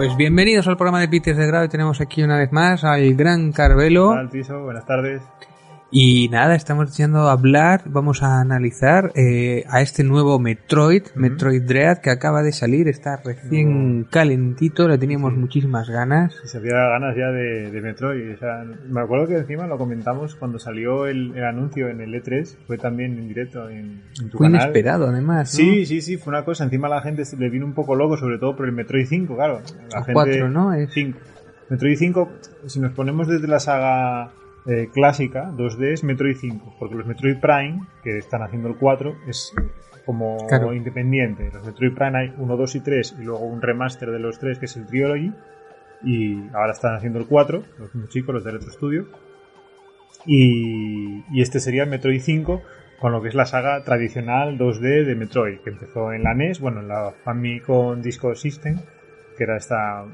Pues bienvenidos al programa de Peters de Grado tenemos aquí una vez más al gran Carvelo. Buenas tardes. Y nada, estamos deseando hablar, vamos a analizar eh, a este nuevo Metroid, Metroid Dread, que acaba de salir, está recién calentito, le teníamos muchísimas ganas. Se había ganas ya de, de Metroid. O sea, me acuerdo que encima lo comentamos cuando salió el, el anuncio en el E3, fue también en directo en, en tu Fue canal. inesperado además, ¿no? Sí, sí, sí, fue una cosa. Encima la gente se le vino un poco loco, sobre todo por el Metroid 5, claro. La O gente, cuatro, ¿no? Es- 5. Metroid 5, si nos ponemos desde la saga eh, clásica, 2D, es Metroid 5. Porque los Metroid Prime, que están haciendo el 4, es como Claro. independiente. Los Metroid Prime hay 1, 2 y 3, y luego un remaster de los 3, que es el Trilogy. Y ahora están haciendo el 4, los chicos, los de Retro Studio. Y, y este sería el Metroid 5 con lo que es la saga tradicional 2D de Metroid, que empezó en la NES, bueno, en la Famicom Disco System, que era esta,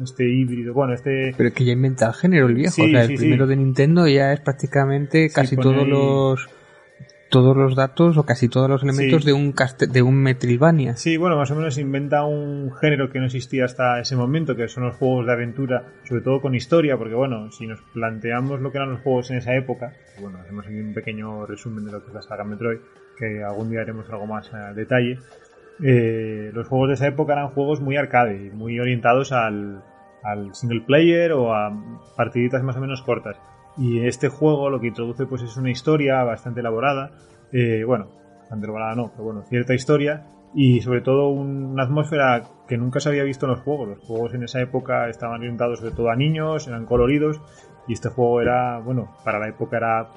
este híbrido, bueno, este... Pero que ya inventa el género el viejo, Sí, o sea, el primero sí. de Nintendo ya es prácticamente casi todos ahí- los todos los datos o casi todos los elementos de un de un Metroidvania. Sí, bueno, más o menos inventa un género que no existía hasta ese momento, que son los juegos de aventura, sobre todo con historia, porque bueno, si nos planteamos lo que eran los juegos en esa época, bueno, hacemos aquí un pequeño resumen de lo que es la saga Metroid, que algún día haremos algo más a detalle. Eh, los juegos de esa época eran juegos muy arcade, muy orientados al, single player o a partiditas más o menos cortas. Y este juego lo que introduce pues es una historia bastante elaborada, eh, bueno, bastante elaborada no, pero bueno, cierta historia y sobre todo un- una atmósfera que nunca se había visto en los juegos. Los juegos en esa época estaban orientados sobre todo a niños, eran coloridos y este juego era, bueno, para la época era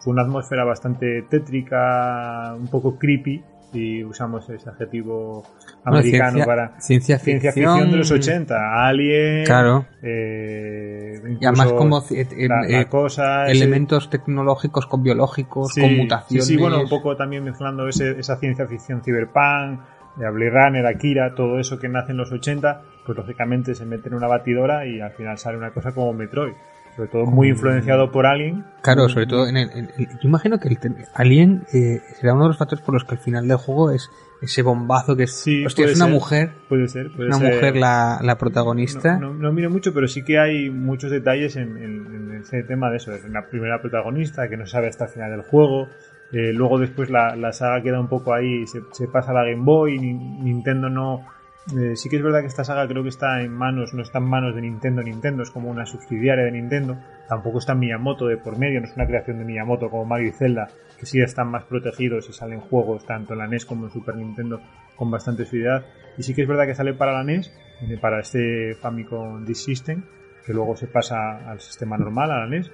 fue una atmósfera bastante tétrica, un poco creepy y usamos ese adjetivo Bueno, americano ciencia, para ciencia ciencia ficción, de los 80, Alien, Claro. eh, Y además como eh, eh, la, la cosa, ese- elementos tecnológicos con biológicos, Sí, con mutaciones. Sí, sí, bueno, un poco también mezclando ese- esa ciencia ficción cyberpunk, de Blade Runner, Akira, todo eso que nace en los 80, pues lógicamente se mete en una batidora y al final sale una cosa como Metroid. Sobre todo muy influenciado por Alien. Claro, sobre todo en el, en el- yo imagino que el Alien eh, será uno de los factores por los que al final del juego es ese bombazo que es, Sí, hostia, es una ser. mujer, Puede ser, puede una ser. mujer la, la protagonista. No, no, no miro mucho, pero sí que hay muchos detalles en, en- en ese tema de eso. En la primera protagonista, que no sabe hasta el final del juego. Eh, luego después la, la saga queda un poco ahí, se, se pasa a la Game Boy, Ni- Nintendo no... eh, sí que es verdad que esta saga creo que está en manos, no está en manos de Nintendo, Nintendo es como una subsidiaria de Nintendo, tampoco está Miyamoto de por medio, no es una creación de Miyamoto como Mario y Zelda, que sí están más protegidos y salen juegos tanto en la NES como en Super Nintendo con bastante suavidad. Y sí que es verdad que sale para la NES, eh, para este Famicom Disk System, que luego se pasa al sistema normal, a la NES.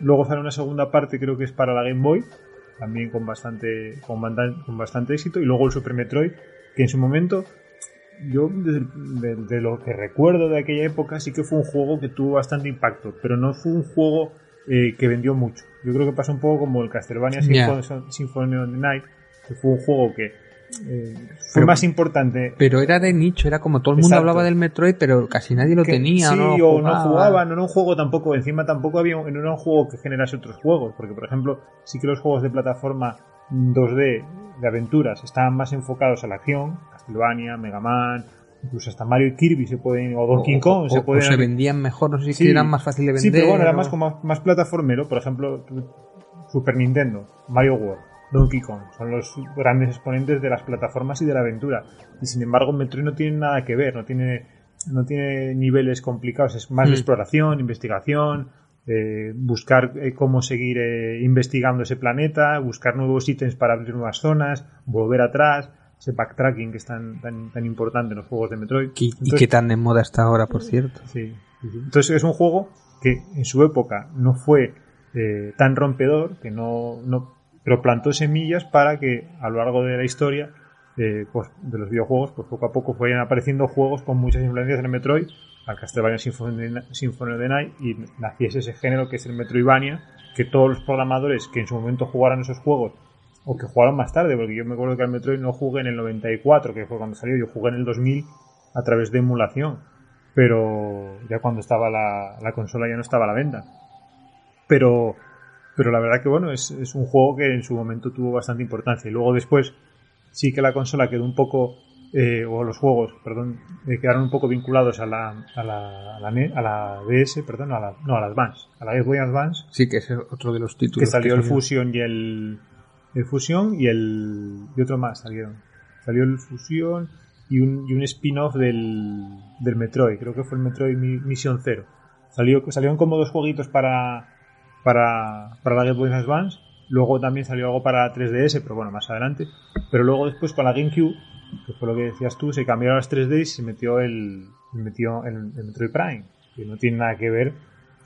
Luego sale una segunda parte, creo que es para la Game Boy, también con bastante, con, bastante éxito. Y luego el Super Metroid, que en su momento, yo desde el- de, de lo que recuerdo de aquella época, sí que fue un juego que tuvo bastante impacto, pero no fue un juego eh, que vendió mucho. Yo creo que pasó un poco como el Castlevania Ya. Symphony, of the Night, que fue un juego que eh, fue Pero- más importante Pero era de nicho, era como todo el mundo Exacto. hablaba del Metroid, pero casi nadie lo que- tenía, sí, no o jugaba. no jugaban, no era un juego tampoco, encima tampoco había, no era un juego que generase otros juegos, porque por ejemplo, sí que los juegos de plataforma 2D de aventuras estaban más enfocados a la acción, Castlevania, Mega Man, incluso hasta Mario y Kirby se pueden, o Donkey O- Kong o- se o pueden... se vendían mejor, no sé si Sí. eran más fácil de vender. Sí, pero bueno, era o- más como más plataformero, por ejemplo, Super Nintendo, Mario World, Donkey Kong, son los grandes exponentes de las plataformas y de la aventura. Y sin embargo, Metroid no tiene nada que ver, no tiene, no tiene niveles complicados, es más Mm. de exploración, investigación, eh, buscar eh, cómo seguir eh, investigando ese planeta, buscar nuevos ítems para abrir nuevas zonas, volver atrás, ese backtracking que es tan, tan, tan importante en los juegos de Metroid. Y, y qué tan de moda está ahora, por cierto. Sí, sí, sí. Entonces es un juego que en su época no fue eh, tan rompedor, que no, no pero plantó semillas para que a lo largo de la historia eh, pues, de los videojuegos, pues poco a poco fueran apareciendo juegos con muchas influencias en el Metroid, al Castlevania Symphony of the Night, y naciese ese género que es el Metroidvania, que todos los programadores que en su momento jugaran esos juegos, o que jugaron más tarde, porque yo me acuerdo que al Metroid no jugué en el 94, que fue cuando salió, yo jugué en el 2000 a través de emulación, pero ya cuando estaba la, la consola ya no estaba a la venta. Pero, pero la verdad que bueno, es, es un juego que en su momento tuvo bastante importancia. Y luego después, sí que la consola quedó un poco, eh, o los juegos, perdón, eh, quedaron un poco vinculados a la, a la, a la, NE- a la DS, perdón, a la, no, a la Advance, a la Game Boy Advance, Sí, que es otro de los títulos. que salió el. Fusion y el, el Fusion y el, y otro más salieron. Salió el Fusion y un, y un spin-off del, del Metroid, creo que fue el Metroid Mi- Mission Zero. Salió, salieron como dos jueguitos para, para, para la Game Boy Advance. Luego también salió algo para 3DS, pero bueno, más adelante. Pero luego después con la GameCube, que fue lo que decías tú, se cambiaron las 3D y se metió el, metió el, el Metroid Prime, que no tiene nada que ver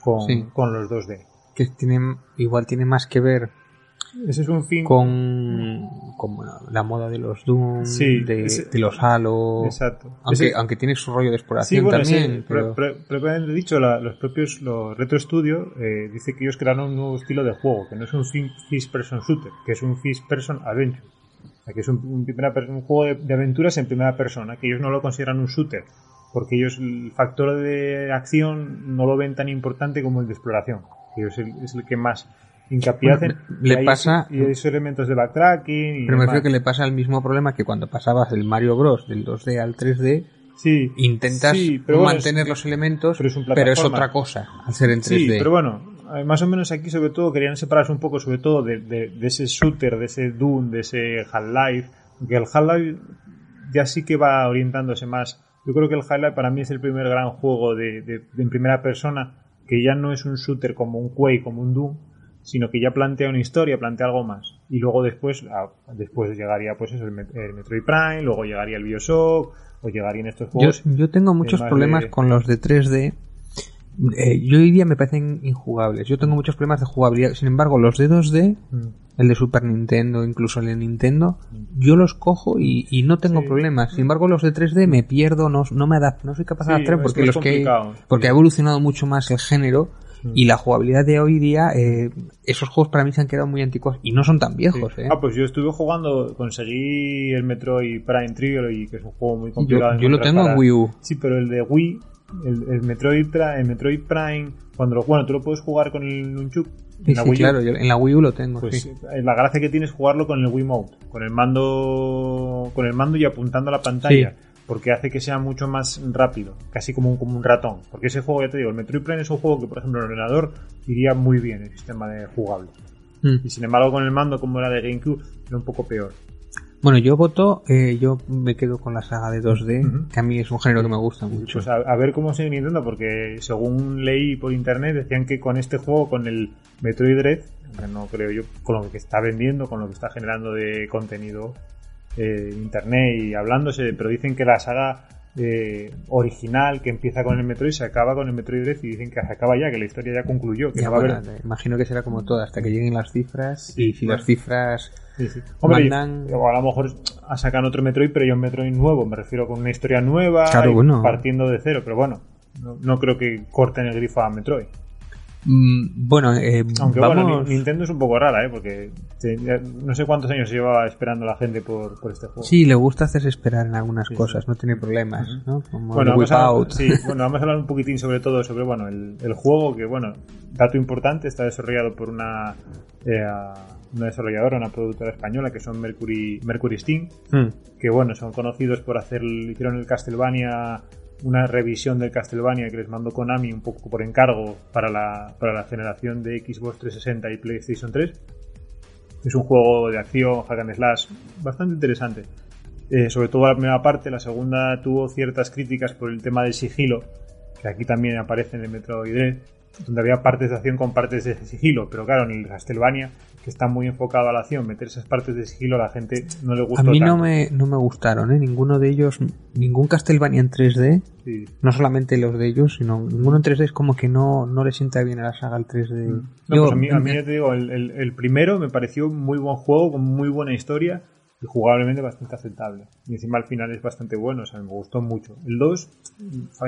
con, Sí. con los 2D. Que tiene, igual tiene más que ver Ese es un fin. con, con la moda de los Doom, Sí, de, ese- de los Halo. Exacto. Aunque, Ese- aunque tiene su rollo de Sí, exploración bueno, también. sí, pero- pre- pre- propiamente dicho, la- los propios los Retro Studio eh, dice que ellos crearon un nuevo estilo de juego, que no es un first person shooter, que es un first person adventure. O sea, que es un, un primera per- un juego de, de aventuras en primera persona, que ellos no lo consideran un shooter, porque ellos el factor de acción no lo ven tan importante como el de exploración. que Ellos es el, es el que más hincapié Bueno, le hay- pasa- Y hay esos elementos de backtracking. Y pero me refiero que le pasa el mismo problema que cuando pasabas del Mario Bros. del 2D al 3D, Sí, intentas sí, pero bueno, mantener es- los elementos, pero es un pero es otra cosa al ser en 3D. Sí, pero bueno, eh, más o menos aquí sobre todo querían separarse un poco sobre todo de, de- de ese shooter, de ese Doom, de ese Half-Life, que el Half-Life ya sí que va orientándose más. Yo creo que el Half-Life para mí es el primer gran juego de, de- de en primera persona que ya no es un shooter como un Quake, como un Doom, sino que ya plantea una historia, plantea algo más. Y luego después, ah, después llegaría pues eso, el, Met- el Metroid Prime, luego llegaría el Bioshock, o llegarían estos juegos. yo tengo muchos más problemas de- con los de 3D. Eh, yo hoy día me parecen injugables. Yo tengo muchos problemas de jugabilidad. Sin embargo, los de 2D, Mm. el de Super Nintendo, incluso el de Nintendo, yo los cojo y, y no tengo Sí. problemas. Sin embargo, los de 3D me pierdo, no, no me adapto, no soy capaz de Sí, es porque los que porque ha evolucionado mucho más el género y la jugabilidad de hoy día, eh, esos juegos para mí se han quedado muy antiguos y no son tan viejos. Sí. ¿eh? Ah, pues yo estuve jugando, conseguí el Metroid Prime Trilogy, que es un juego muy complicado. yo lo tengo en Wii U. Sí, pero el de Wii, el, el Metroid, el Metroid Prime, cuando lo, bueno, tú lo puedes jugar con el Nunchuk. Sí, en la Wii U, claro, yo en la Wii U lo tengo. Pues sí. eh, la gracia que tienes es jugarlo con el Wiimote, con el mando, con el mando y apuntando a la pantalla. Sí. Porque hace que sea mucho más rápido, casi como un, como un ratón. Porque ese juego, ya te digo, el Metroid Prime es un juego que, por ejemplo, en el ordenador iría muy bien el sistema de jugable. Mm. Y sin embargo, con el mando, como era de GameCube, era un poco peor. Bueno, yo voto, eh, yo me quedo con la saga de 2D, Ujú. que a mí es un género que me gusta mucho. Pues a, a ver cómo sigue Nintendo, porque según leí por internet, decían que con este juego, con el Metroid Dread, no creo yo, con lo que está vendiendo, con lo que está generando de contenido eh, internet y hablándose, pero dicen que la saga eh, original que empieza con el Metroid se acaba con el Metroid Dread y dicen que se acaba ya, que la historia ya concluyó, que Ya, no va a haber... imagino que será como todo, hasta que lleguen las cifras, y si bueno. las cifras Sí, sí. Hombre, mandan- o a lo mejor sacan otro Metroid, pero ya un Metroid nuevo, me refiero con una historia nueva, Claro, bueno. partiendo de cero, pero bueno, no, no creo que corten el grifo a Metroid. Mm, bueno, eh, Aunque vamos... bueno, Ni- Nintendo es un poco rara, ¿eh? Porque no sé cuántos años llevaba esperando la gente por, por este juego. Sí, le gusta hacerse esperar en algunas Sí, cosas, no tiene problemas, ¿no? Como Bueno vamos, a, sí, bueno, vamos a hablar un poquitín sobre todo sobre bueno el, el juego que, bueno, dato importante, está desarrollado por una, eh, una desarrolladora, una productora española que son Mercury, Mercury Steam, Mm. que bueno, son conocidos por hacer, hicieron el Castlevania, una revisión del Castlevania que les mandó Konami un poco por encargo para la, para la generación de Xbox 360 y PlayStation 3. Es un juego de acción, hack and slash, bastante interesante. Eh, sobre todo la primera parte, la segunda tuvo ciertas críticas por el tema del sigilo, que aquí también aparece en el Metroid donde había partes de acción con partes de sigilo, pero claro, en el Castlevania, que está muy enfocado a la acción, meter esas partes de sigilo a la gente no le gusta. A mí no me, no me gustaron, ¿eh? ninguno de ellos, ningún Castlevania en 3D, no solamente los de ellos, sino ninguno en 3D es como que no, no le sienta bien a la saga el 3D. Mm. Pues a mí, a mí te digo, el, el, primero me pareció muy buen juego, con muy buena historia y jugablemente bastante aceptable. Y encima al final es bastante bueno, o sea, me gustó mucho. El 2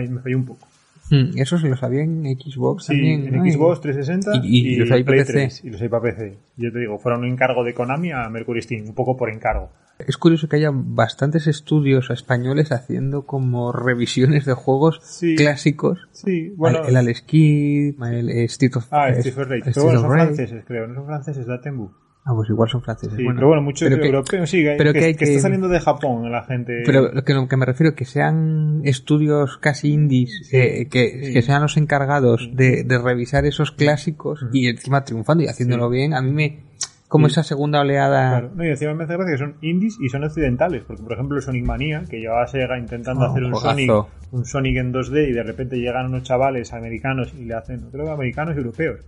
me falló un poco. Hmm, eso se los había en Xbox sí, también. en Xbox 360 y, los hay para PC. y los hay para PC. Yo te digo, fueron un encargo de Konami a Mercury Steam, un poco por encargo. Es curioso que haya bastantes estudios españoles haciendo como revisiones de juegos clásicos. Sí, bueno. El, Alex Kidd, el Street of Ah, Street of Rage. Pero bueno, son franceses, creo. No son franceses, da Tembu. Ah, pues igual son franceses. Sí, pero bueno, muchos europeos sí, pero que, que, está saliendo de Japón la gente. Pero lo que, lo que me refiero que sean estudios casi indies, eh, que, sean los encargados de, de revisar esos clásicos y encima triunfando y haciéndolo bien, a mí me como esa segunda oleada. Claro, no, y encima me hace gracia que son indies y son occidentales, porque por ejemplo Sonic Mania, que llevaba Sega intentando Oh, hacer un. Sonic, un Sonic en 2D y de repente llegan unos chavales americanos y le hacen, creo que americanos y europeos,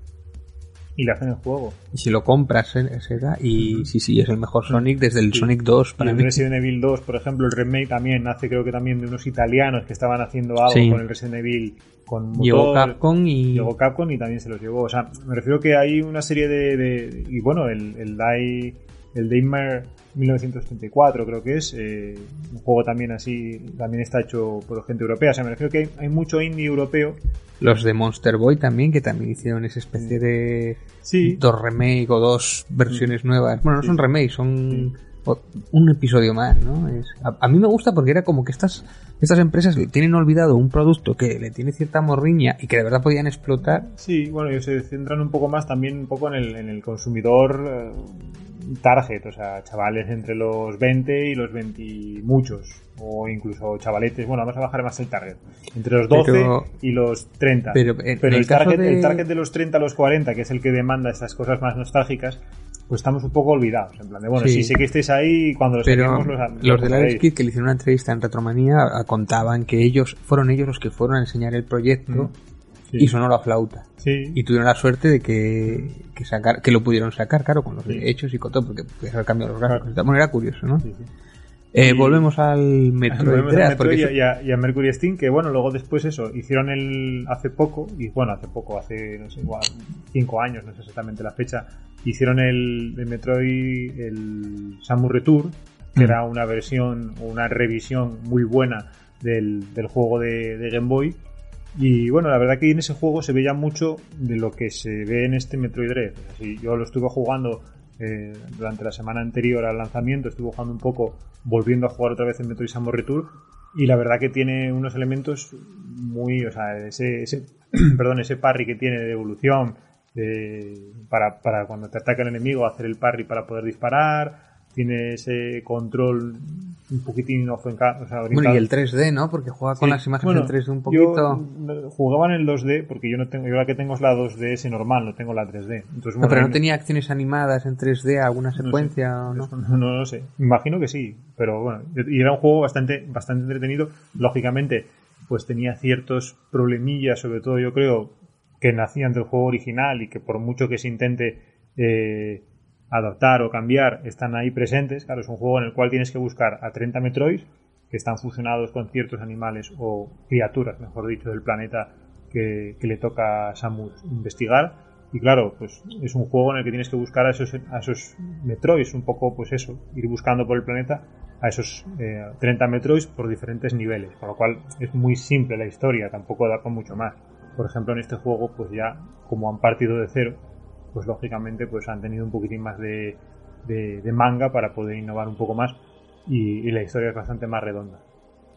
y le hacen el juego. Y si lo compras, eh, Sega, y sí, sí, es el mejor Sonic desde el Sí. Sonic 2 Y para el mí. Resident Evil 2, por ejemplo, el remake también nace creo que también de unos italianos que estaban haciendo algo Sí. con el Resident Evil con motor. Llegó Capcom y. Llegó Capcom y también se los llevó. O sea, me refiero que hay una serie de. de- y bueno, el, el Dai. El Daymare 1934 creo que es. eh, un juego también así. También está hecho por gente europea. O sea, me refiero que hay, hay mucho indie europeo. Los de Monster Boy también, que también hicieron esa especie de. Sí. Dos remake o dos versiones nuevas. Bueno, no son remakes, son. Un episodio más, ¿no? Es, a, a mí me gusta porque era como que estas, estas empresas tienen olvidado un producto que le tiene cierta morriña y que de verdad podían explotar. Sí, bueno, ellos se centran un poco más también un poco en el, en el consumidor eh, target, o sea, chavales entre los 20 y los 20 y muchos, o incluso chavaletes, bueno, vamos a bajar más el target, entre los 12 Pero- y los 30. pero en el target, de- el target de los 30 a los 40, que es el que demanda estas cosas más nostálgicas, pues estamos un poco olvidados, en plan de, bueno, Sí. sí, sé que estéis ahí cuando los Pero los, los los de cogeréis. Kidd que le hicieron una entrevista en Retromanía contaban que ellos fueron ellos los que fueron a enseñar el proyecto Mm. Sí. y sonó la flauta. Sí. Y tuvieron la suerte de que, que, sacar, que lo pudieron sacar, claro, con los Sí. hechos y con todo, porque puedes haber cambiado los gráficos. Claro. y tal. Bueno, era curioso, ¿no? Sí, sí. Eh, volvemos al Metroid Volvemos a Dread, Metroid porque y, a, y a- y a Mercury Steam, que bueno, luego después eso, hicieron el hace poco, y bueno, hace poco, hace, no sé, igual, cinco años, no sé exactamente la fecha, hicieron el, el Metroid, el Samus Return, que Mm. era una versión, una revisión muy buena del, del juego de, de Game Boy. Y bueno, la verdad que en ese juego se veía mucho de lo que se ve en este Metroid Dread. Yo lo estuve jugando eh, durante la semana anterior al lanzamiento, estuve jugando un poco, volviendo a jugar otra vez en Metroid Samus Return. Y la verdad que tiene unos elementos muy, o sea, ese, ese perdón, ese parry que tiene de evolución, de- para, para cuando te ataca el enemigo hacer el parry para poder disparar, tiene ese control un poquitín ofenca- o sea, Bueno, y el 3D, ¿no? Porque juega con Sí, las imágenes bueno, en 3D un yo, poquito. mm, jugaba en el 2D porque yo no tengo, yo la que tengo es la 2DS normal, no tengo la 3D. Entonces, No, bueno, pero no tenía acciones animadas en 3D, alguna sé. secuencia o no. eso no, no lo sé. Imagino que sí, pero bueno, y era un juego bastante, bastante entretenido. Lógicamente, pues tenía ciertos problemillas, sobre todo yo creo, que nacían del juego original y que por mucho que se intente eh, adaptar o cambiar, están ahí presentes. Claro, es un juego en el cual tienes que buscar a 30 Metroids que están fusionados con ciertos animales o criaturas, mejor dicho, del planeta que, le toca a Samus investigar. Y claro, pues es un juego en el que tienes que buscar a esos, a Metroids, un poco pues eso, ir buscando por el planeta a esos eh, 30 Metroids por diferentes niveles, con lo cual es muy simple la historia, tampoco da con mucho más. Por ejemplo, en este juego, pues ya como han partido de cero, pues lógicamente pues han tenido un poquitín más de, de, de manga para poder innovar un poco más y, y la historia es bastante más redonda.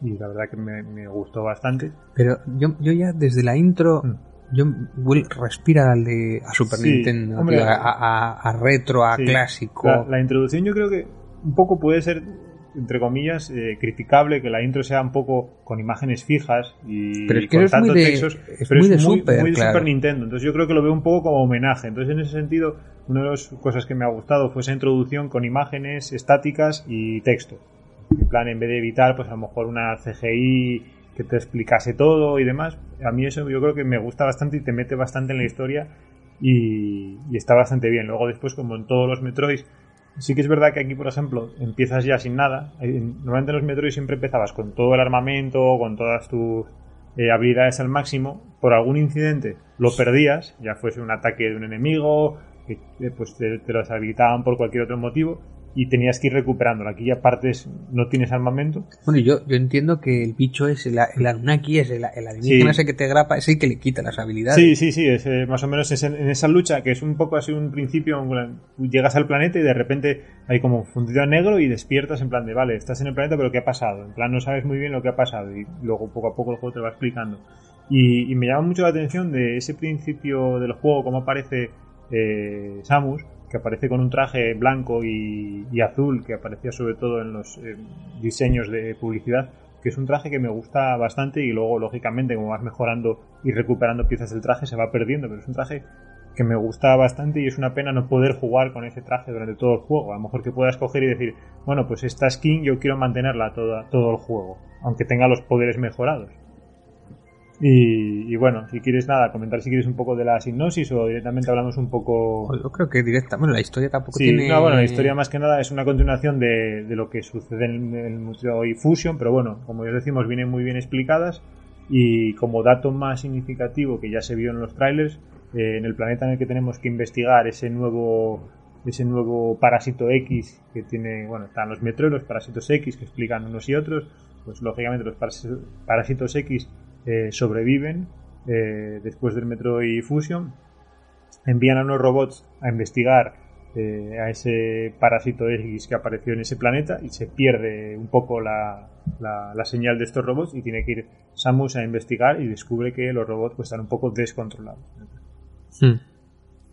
Y la verdad que me, me gustó bastante. Pero yo, yo ya desde la intro, Mm. yo Will respira al de a Super Sí, Nintendo, hombre, tío, a, a- a retro, a Sí. clásico. La, la introducción yo creo que un poco puede ser, entre comillas, eh, criticable que la intro sea un poco con imágenes fijas y Pero es que con es muy tantos de- textos, es pero muy de es muy, Super, muy de claro. Super Nintendo. Entonces yo creo que lo veo un poco como homenaje. Entonces en ese sentido, una de las cosas que me ha gustado fue esa introducción con imágenes estáticas y texto. En plan, en vez de evitar, pues a lo mejor una CGI que te explicase todo y demás. A mí eso yo creo que me gusta bastante y te mete bastante en la historia y, y está bastante bien. Luego después, como en todos los Metroid, sí que es verdad que aquí, por ejemplo, empiezas ya sin nada. Normalmente en los Metroid siempre empezabas con todo el armamento, con todas tus eh, habilidades al máximo. Por algún incidente lo perdías, ya fuese un ataque de un enemigo, que eh, pues te, te los habilitaban por cualquier otro motivo y tenías que ir recuperándolo. Aquí ya partes, no tienes armamento. Bueno, yo, yo entiendo que el bicho es el, el Anunnaki, es el, el alienígena Sí. ese que te grapa, es el que le quita las habilidades. Sí, sí, sí, es, eh, más o menos es en, en esa lucha que es un poco así un principio, llegas al planeta y de repente hay como un fundido a negro y despiertas en plan de, vale, estás en el planeta pero ¿qué ha pasado? En plan no sabes muy bien lo que ha pasado y luego poco a poco el juego te va explicando. Y, y me llama mucho la atención de ese principio del juego, cómo aparece eh, Samus, que aparece con un traje blanco y, azul, que aparecía sobre todo en los eh, diseños de publicidad, que es un traje que me gusta bastante y luego, lógicamente, como vas mejorando y recuperando piezas del traje, se va perdiendo, pero es un traje que me gusta bastante y es una pena no poder jugar con ese traje durante todo el juego. A lo mejor que puedas coger y decir, bueno, pues esta skin yo quiero mantenerla toda, todo el juego, aunque tenga los poderes mejorados. Y, y bueno, si quieres nada, comentar si quieres un poco de la hipnosis o directamente hablamos un poco... Pues Yo creo que directa, bueno, la historia tampoco Sí, tiene... no, bueno, la historia más que nada es una continuación de, de lo que sucede en el Metroid Fusion, pero bueno, como ya decimos, vienen muy bien explicadas y como dato más significativo que ya se vio en los trailers, eh, en el planeta en el que tenemos que investigar ese nuevo ese nuevo parásito X que tiene, bueno, están los Metroid, los parásitos X que explican unos y otros, pues lógicamente los parás- parásitos X eh, sobreviven eh, después del Metroid Fusion, envían a unos robots a investigar eh, a ese parásito X que apareció en ese planeta y se pierde un poco la, la- la señal de estos robots y tiene que ir Samus a investigar y descubre que los robots pues, están un poco descontrolados. Hmm.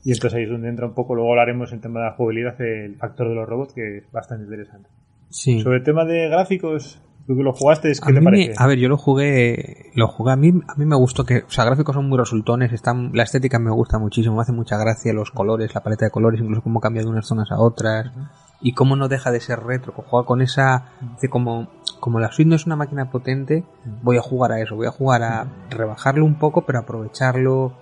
Y entonces ahí es donde entra un poco, luego hablaremos en tema de la jugabilidad, el factor de los robots, que es bastante interesante. Sí. Sobre el tema de gráficos, tú que lo jugaste, A ¿qué te mí me- parece? a ver, yo lo jugué, lo jugué a mí, a mí me gustó que, o sea, gráficos son muy resultones, están, la estética me gusta muchísimo, me hace mucha gracia los colores, la paleta de colores, incluso cómo cambia de unas zonas a otras, y cómo no deja de ser retro, que juega con esa, de como, como la suite no es una máquina potente, voy a jugar a eso, voy a jugar a rebajarlo un poco, pero aprovecharlo,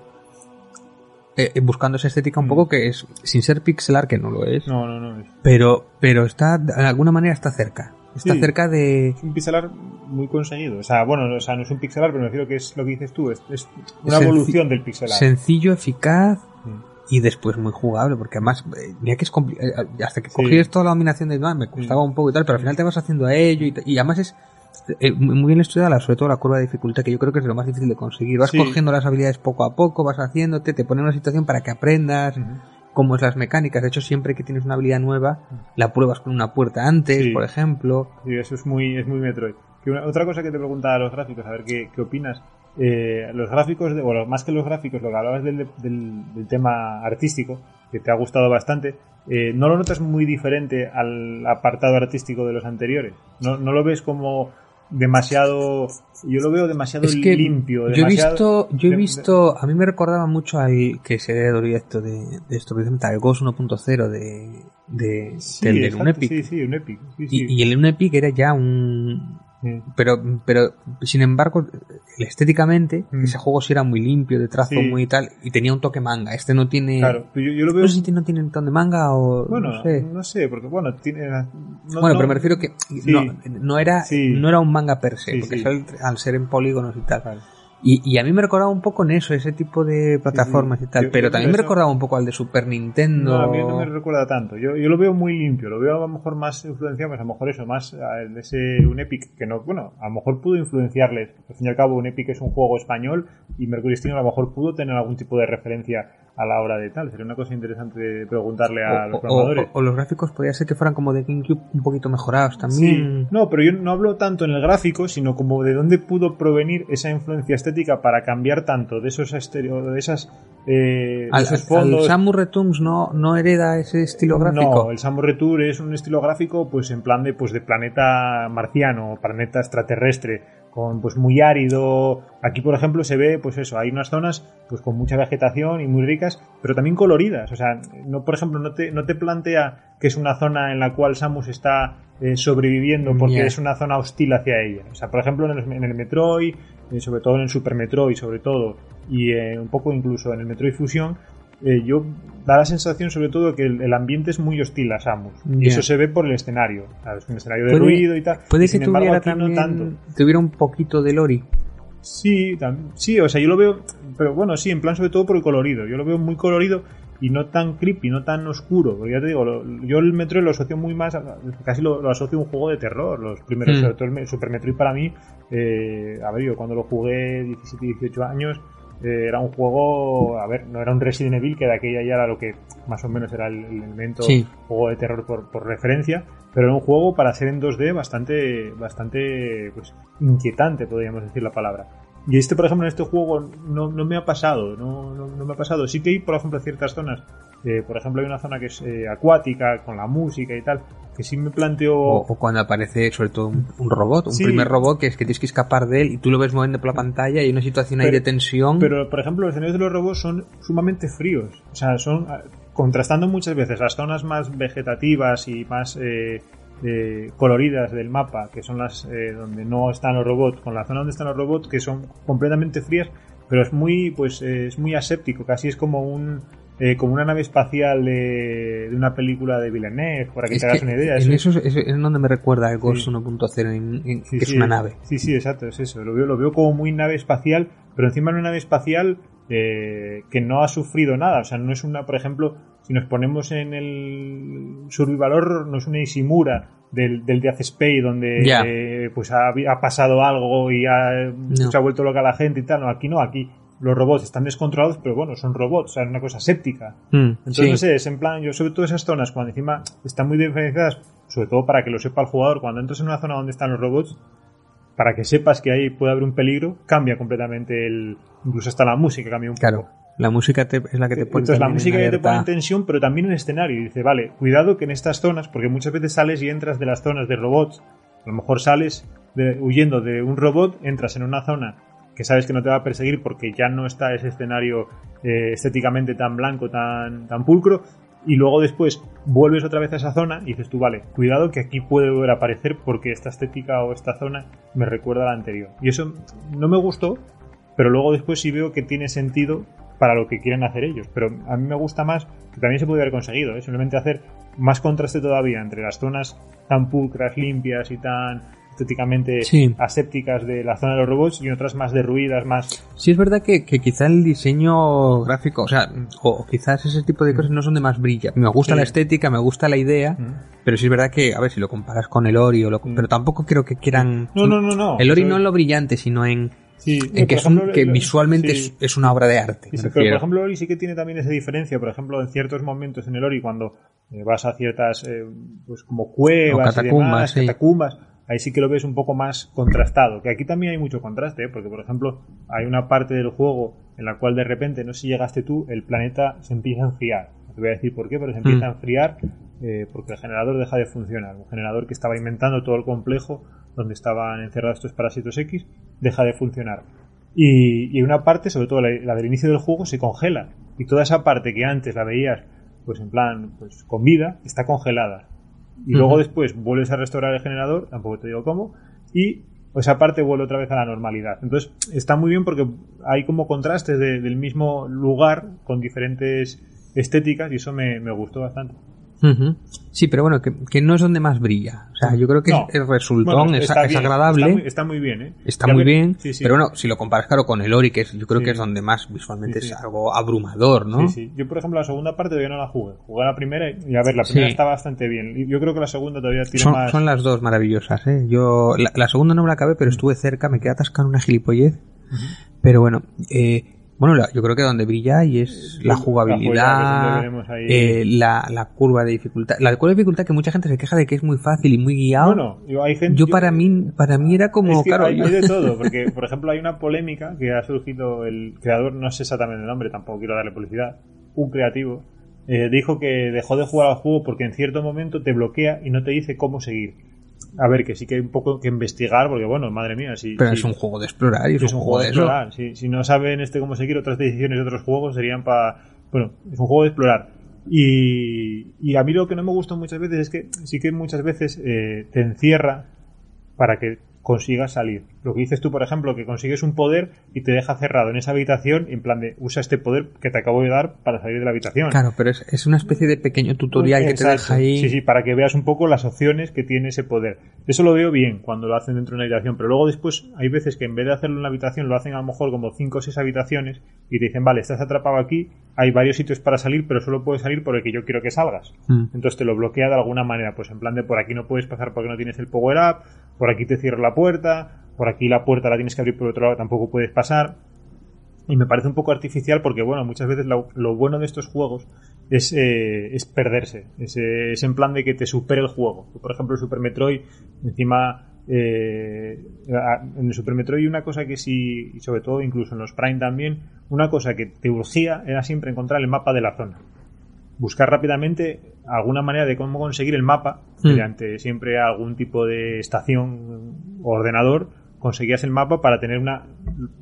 eh, eh, buscando esa estética un poco que es, sin ser pixelar, que no lo es, No, no, no. Es. pero, pero está, de alguna manera está cerca, está Sí. cerca de, es un pixelar muy conseguido. O sea, bueno, o sea, no es un pixelar, pero me refiero que es lo que dices tú, es, es una evolución del pixelar. sencillo, eficaz Mm. y después muy jugable, porque además, eh, mira que es compli- eh, hasta que Sí. cogías toda la dominación de me costaba un poco y tal, pero al final te vas haciendo a ello y, además es eh, muy bien estudiada, sobre todo la curva de dificultad, que yo creo que es lo más difícil de conseguir. Vas cogiendo las habilidades poco a poco, vas haciéndote, te pone en una situación para que aprendas. Cómo es las mecánicas. De hecho, siempre que tienes una habilidad nueva, la pruebas con una puerta antes, Sí. por ejemplo. Sí, eso es muy, es muy Metroid. Que una- otra cosa que te preguntaba a los gráficos, a ver qué, qué opinas. Eh, los gráficos, de, bueno, más que los gráficos, lo que hablabas del, del- del tema artístico, que te ha gustado bastante, eh, ¿no lo notas muy diferente al apartado artístico de los anteriores? ¿No, no lo ves como demasiado... Yo lo veo demasiado Es que limpio. yo he visto, yo he visto, a mí me recordaba mucho al que se de directo de, de esto, precisamente al Ghost 1.0 de, de, Sí, de exacto, un Epic. Sí, sí, un Epic. sí, sí. Y, y el un Epic era ya un, Sí. pero, pero, sin embargo, estéticamente, Mm. ese juego sí era muy limpio, de trazo Sí. muy tal, y tenía un toque manga. Este no tiene, Claro, yo, yo lo veo... no sé si no tiene un tono de manga o, Bueno, no sé. porque bueno, tiene... no- bueno, no- pero me refiero que Sí. no, no era, Sí. no era un manga per se, porque al, al ser en polígonos y tal. Y, y a mí me recordaba un poco en eso, ese tipo de plataformas y tal, Yo- pero yo también me recordaba un poco al de Super Nintendo. No, a mí no me recuerda tanto. Yo, yo lo veo muy limpio. Lo veo a lo mejor más influenciado, pues a lo mejor eso, más el- ese un Epic que no, bueno, a lo mejor pudo influenciarles. Al fin y al cabo, un Epic es un juego español y Mercury Steam a lo mejor pudo tener algún tipo de referencia a la hora de tal. Sería una cosa interesante de preguntarle a o, los o- programadores. o- o los gráficos podría ser que fueran como de GameCube un poquito mejorados Sí, también. no, pero yo no hablo tanto en el gráfico, sino como de dónde pudo provenir esa influencia estética para cambiar tanto de esos estereo, de esas eh, Al, esos al fondos. Samus Returns no, no hereda ese estilo gráfico. No, el Samus Return es un estilo gráfico pues en plan de pues de planeta marciano, planeta extraterrestre, con pues muy árido. Aquí, por ejemplo, se ve, pues eso, hay unas zonas pues con mucha vegetación y muy ricas, pero también coloridas. O sea, no, por ejemplo, no te, no te plantea que es una zona en la cual Samus está eh, sobreviviendo porque es una zona hostil hacia ella. O sea, por ejemplo, en el, en el Metroid, eh, sobre todo en el Super Metroid, sobre todo, y eh, un poco incluso en el Metroid Fusion, eh, yo da la sensación sobre todo que el, el ambiente es muy hostil a Samus. Y eso se ve por el escenario. ¿sabes? Un escenario de Puede- ruido y tal. Puede Y que sin embargo, tuviera no también tanto. tuviera un poquito de lori. Sí, sí, o sea, yo lo veo, pero bueno, sí, en plan sobre todo por el colorido. Yo lo veo muy colorido y no tan creepy, no tan oscuro. Porque ya te digo, lo- yo el Metroid lo asocio muy más, casi lo, lo asocio a un juego de terror. Los primeros, Mm. sobre todo el Me- Super Metroid para mí, eh, a ver, yo cuando lo jugué 17, 18 años, eh, era un juego, a ver, no era un Resident Evil, que de aquella ya era lo que más o menos era el, el elemento Sí. juego de terror por, por referencia, pero era un juego para ser en 2D bastante, bastante pues, inquietante, podríamos decir la palabra. Y este, por ejemplo, en este juego no, no me ha pasado, no, no, no me ha pasado. Sí que hay, por ejemplo, ciertas zonas, eh, por ejemplo, hay una zona que es eh, acuática, con la música y tal, que sí me planteo... O, o cuando aparece sobre todo un, un robot, un Sí. primer robot que es que tienes que escapar de él y tú lo ves moviendo por la pantalla y hay una situación ahí Pero- de tensión. Pero, por ejemplo, los escenarios de los robots son sumamente fríos. O sea, son contrastando muchas veces las zonas más vegetativas y más eh, eh, coloridas del mapa, que son las eh, donde no están los robots, con la zona donde están los robots, que son completamente frías, pero es muy, pues, eh, es muy aséptico. Casi es como un eh, como una nave espacial de, de una película de Villeneuve, para que Es te hagas que una idea. en Es- eso es, es en donde me recuerda el Ghost Sí. 1.0, en- en- Sí, que es sí, una nave. Sí, sí, exacto, es eso. Lo veo, lo veo como muy nave espacial, pero encima de una nave espacial eh, que no ha sufrido nada. O sea, no es una, por ejemplo, si nos ponemos en el Survival Horror, no es una Ishimura del, del Death Space donde eh, pues ha, ha pasado algo y ha, se ha vuelto loca la gente y tal. No, aquí no, aquí los robots están descontrolados, pero bueno, son robots, o sea, es una cosa séptica. Mm, Entonces, sí. es en plan, yo sobre todo esas zonas, cuando encima están muy diferenciadas, sobre todo para que lo sepa el jugador, cuando entras en una zona donde están los robots, para que sepas que ahí puede haber un peligro, cambia completamente el. Incluso hasta la música cambia un Claro, poco. la música te- es la que te pone. Entonces la en música ya te pone en tensión, pero también en escenario. Y dice, vale, cuidado que en estas zonas, porque muchas veces sales y entras de las zonas de robots, a lo mejor sales de- huyendo de un robot, entras en una zona que sabes que no te va a perseguir porque ya no está ese escenario eh, estéticamente tan blanco, tan, tan pulcro, y luego después vuelves otra vez a esa zona y dices tú, vale, cuidado que aquí puede volver a aparecer porque esta estética o esta zona me recuerda a la anterior. Y eso no me gustó, pero luego después sí veo que tiene sentido para lo que quieren hacer ellos. Pero a mí me gusta más, que también se puede haber conseguido, ¿eh? simplemente hacer más contraste todavía entre las zonas tan pulcras, limpias y tan estéticamente Sí. asépticas de la zona de los robots y otras más derruidas, más... Sí, es verdad que, que quizá el diseño gráfico, o sea, o, quizás ese tipo de cosas no son de más brilla. Me gusta Sí. la estética, me gusta la idea, Mm. pero sí es verdad que, a ver, si lo comparas con el Ori o lo, pero tampoco creo que quieran... No, no, no, no. El Ori Eso- no en lo brillante, sino en, Sí, en que, ejemplo, que lo- visualmente sí. es, es una obra de arte. Sí, pero por ejemplo, Ori sí que tiene también esa diferencia. Por ejemplo, en ciertos momentos en el Ori, cuando eh, vas a ciertas, eh, pues como cuevas O y catacumbas, demás, catacumbas, ahí sí que lo ves un poco más contrastado. Que aquí también hay mucho contraste, ¿eh? porque por ejemplo, hay una parte del juego en la cual de repente, no sé si llegaste tú, el planeta se empieza a enfriar. No te voy a decir por qué, pero se empieza Mm. a enfriar eh, porque el generador deja de funcionar. Un generador que estaba inventando todo el complejo donde estaban encerrados estos parásitos X deja de funcionar. Y, y una parte, sobre todo la, la del inicio del juego, se congela. Y toda esa parte que antes la veías, pues en plan, pues con vida, está congelada. Y luego después vuelves a restaurar el generador, tampoco te digo cómo, y esa parte vuelve otra vez a la normalidad. Entonces está muy bien porque hay como contrastes de- del mismo lugar con diferentes estéticas y eso me, me gustó bastante. Sí, pero bueno, que, que no es donde más brilla. O sea, yo creo que No. el resultón Bueno, es, bien, agradable. Está muy, está muy bien, ¿eh? Está Ya muy bien, sí, sí. pero bueno, si lo comparas claro con el Ori, que es, yo creo Sí. que es donde más visualmente es algo abrumador, ¿no? Sí, sí. Yo, por ejemplo, la segunda parte todavía no la jugué. Jugué la primera y, a ver, la primera está bastante bien. Yo creo que la segunda todavía tiene Son, más... son las dos maravillosas, ¿eh? Yo, la, la segunda no me la acabé, pero estuve cerca, me quedé atascado en una gilipollez. Pero bueno, eh, bueno, la- yo creo que donde brilla y es la jugabilidad, eh, la, la curva de dificultad. La curva de dificultad que mucha gente se queja de que es muy fácil y muy guiado. Bueno, yo, hay gente... yo para mí, para mí era como, Es que claro, hay, yo- hay de todo, porque por ejemplo hay una polémica que ha surgido el creador, no sé exactamente el nombre, tampoco quiero darle publicidad, un creativo, eh, dijo que dejó de jugar al juego porque en cierto momento te bloquea y no te dice cómo seguir. A ver, que sí que hay un poco que investigar, porque bueno, madre mía, si... Pero si- es un juego de explorar y es, un juego de eso. explorar. Si, si no saben este cómo seguir otras decisiones de otros juegos, serían para. Bueno, es un juego de explorar. Y, y a mí lo que no me gusta muchas veces es que sí que muchas veces eh, te encierra para que consigas salir. Lo que dices tú, por ejemplo, que consigues un poder y te deja cerrado en esa habitación, en plan de usa este poder que te acabo de dar para salir de la habitación. Claro, pero es, es una especie de pequeño tutorial que te deja ahí. Sí, sí, para que veas un poco las opciones que tiene ese poder. Eso lo veo bien cuando lo hacen dentro de una habitación, pero luego después hay veces que en vez de hacerlo en una habitación lo hacen a lo mejor como 5 o 6 habitaciones y te dicen, vale, estás atrapado aquí, hay varios sitios para salir, pero solo puedes salir por el que yo quiero que salgas. Mm. Entonces te lo bloquea de alguna manera, pues en plan de por aquí no puedes pasar porque no tienes el power up, por aquí te cierra la puerta, por aquí la puerta la tienes que abrir por otro lado, tampoco puedes pasar. Y me parece un poco artificial porque, bueno, muchas veces lo, bueno de estos juegos es, eh, es perderse. Es, eh, es en plan de que te supere el juego. Por ejemplo, el Super Metroid, encima, eh, en el Super Metroid una cosa que sí, y sobre todo incluso en los Prime también, una cosa que te urgía era siempre encontrar el mapa de la zona. Buscar rápidamente alguna manera de cómo conseguir el mapa Hmm. mediante siempre algún tipo de estación o ordenador conseguías el mapa para tener una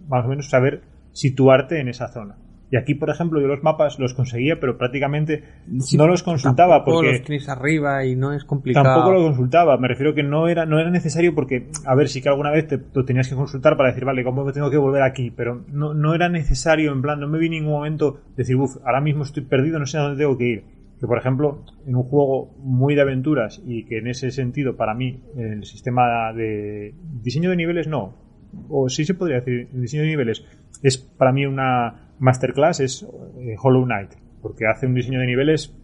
más o menos saber situarte en esa zona. Y aquí, por ejemplo, yo los mapas los conseguía, pero prácticamente Sí, no los consultaba Tampoco porque los tienes arriba y no es complicado. tampoco lo consultaba. Me refiero que no era no era necesario porque, a ver, sí que alguna vez te, lo tenías que consultar para decir, vale, ¿cómo tengo que volver aquí? Pero no, no era necesario, en plan, no me vi en ningún momento decir, uff, ahora mismo estoy perdido, no sé a dónde tengo que ir. Que, por ejemplo, en un juego muy de aventuras y que en ese sentido, para mí, el sistema de diseño de niveles no, o sí se podría decir, el diseño de niveles es para mí una masterclass, es eh, Hollow Knight, porque hace un diseño de niveles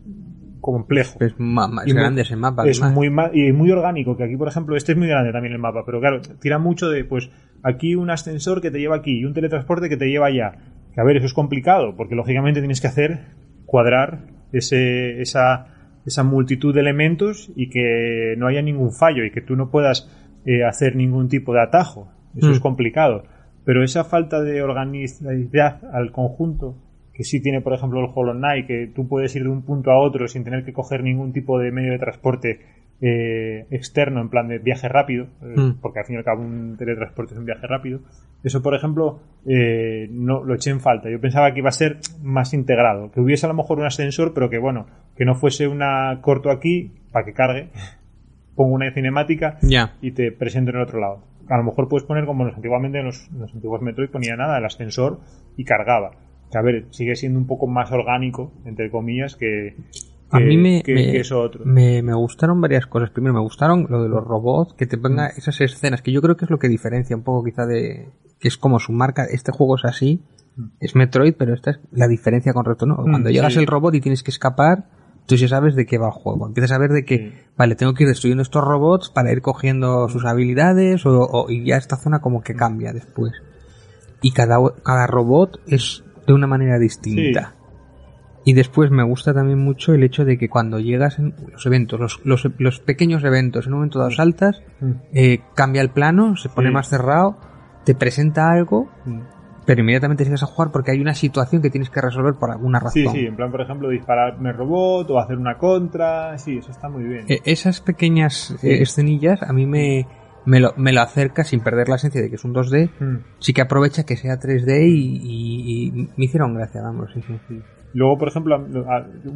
complejo. Es más grande ese mapa. Es muy y muy orgánico, que aquí, por ejemplo, este es muy grande también el mapa, pero claro, tira mucho de, pues, aquí un ascensor que te lleva aquí y un teletransporte que te lleva allá. Que a ver, eso es complicado, porque lógicamente tienes que hacer cuadrar ese, esa, esa multitud de elementos y que no haya ningún fallo y que tú no puedas eh, hacer ningún tipo de atajo. Eso es complicado. Pero esa falta de organicidad al conjunto que sí tiene, por ejemplo, el Hollow Knight, que tú puedes ir de un punto a otro sin tener que coger ningún tipo de medio de transporte eh, externo, en plan de viaje rápido, eh, Mm. porque al fin y al cabo un teletransporte es un viaje rápido. Eso, por ejemplo, eh, no lo eché en falta. Yo pensaba que iba a ser más integrado, que hubiese a lo mejor un ascensor, pero que bueno, que no fuese una corto aquí para que cargue, pongo una cinemática y te presento en el otro lado. A lo mejor puedes poner como los antiguamente en los, en los antiguos Metroid ponía nada, el ascensor y cargaba. Que a ver, sigue siendo un poco más orgánico, entre comillas, que, A mí me, que- me, que eso otro. me, me gustaron varias cosas. Primero, me gustaron lo de los robots, que te ponga Mm. esas escenas, que yo creo que es lo que diferencia un poco quizá de... que es como su marca, este juego es así, es Metroid, pero esta es la diferencia con Reto, ¿no? Cuando Mm, llegas sí. el robot y tienes que escapar, tú ya sabes de qué va el juego. Empiezas a ver de que, Sí. vale, tengo que ir destruyendo estos robots para ir cogiendo sus habilidades o, o- y ya esta zona como que cambia después. Y cada, cada robot es de una manera distinta. Y después me gusta también mucho el hecho de que cuando llegas en los eventos, los, los, los pequeños eventos, en un momento dado saltas, Mm. eh, cambia el plano, se pone Sí. más cerrado, te presenta algo, Mm. Pero inmediatamente sigues a jugar porque hay una situación que tienes que resolver por alguna razón. Sí, sí, en plan, por ejemplo, dispararme robot o hacer una contra. Sí, eso está muy bien. Eh, esas pequeñas Sí. eh, escenillas a mí me, me, lo, me lo acerca sin perder la esencia de que es un 2D. Mm. Sí que aprovecha que sea 3D y, y- y me hicieron gracia, vamos, sí, sí. Sí. Luego, por ejemplo,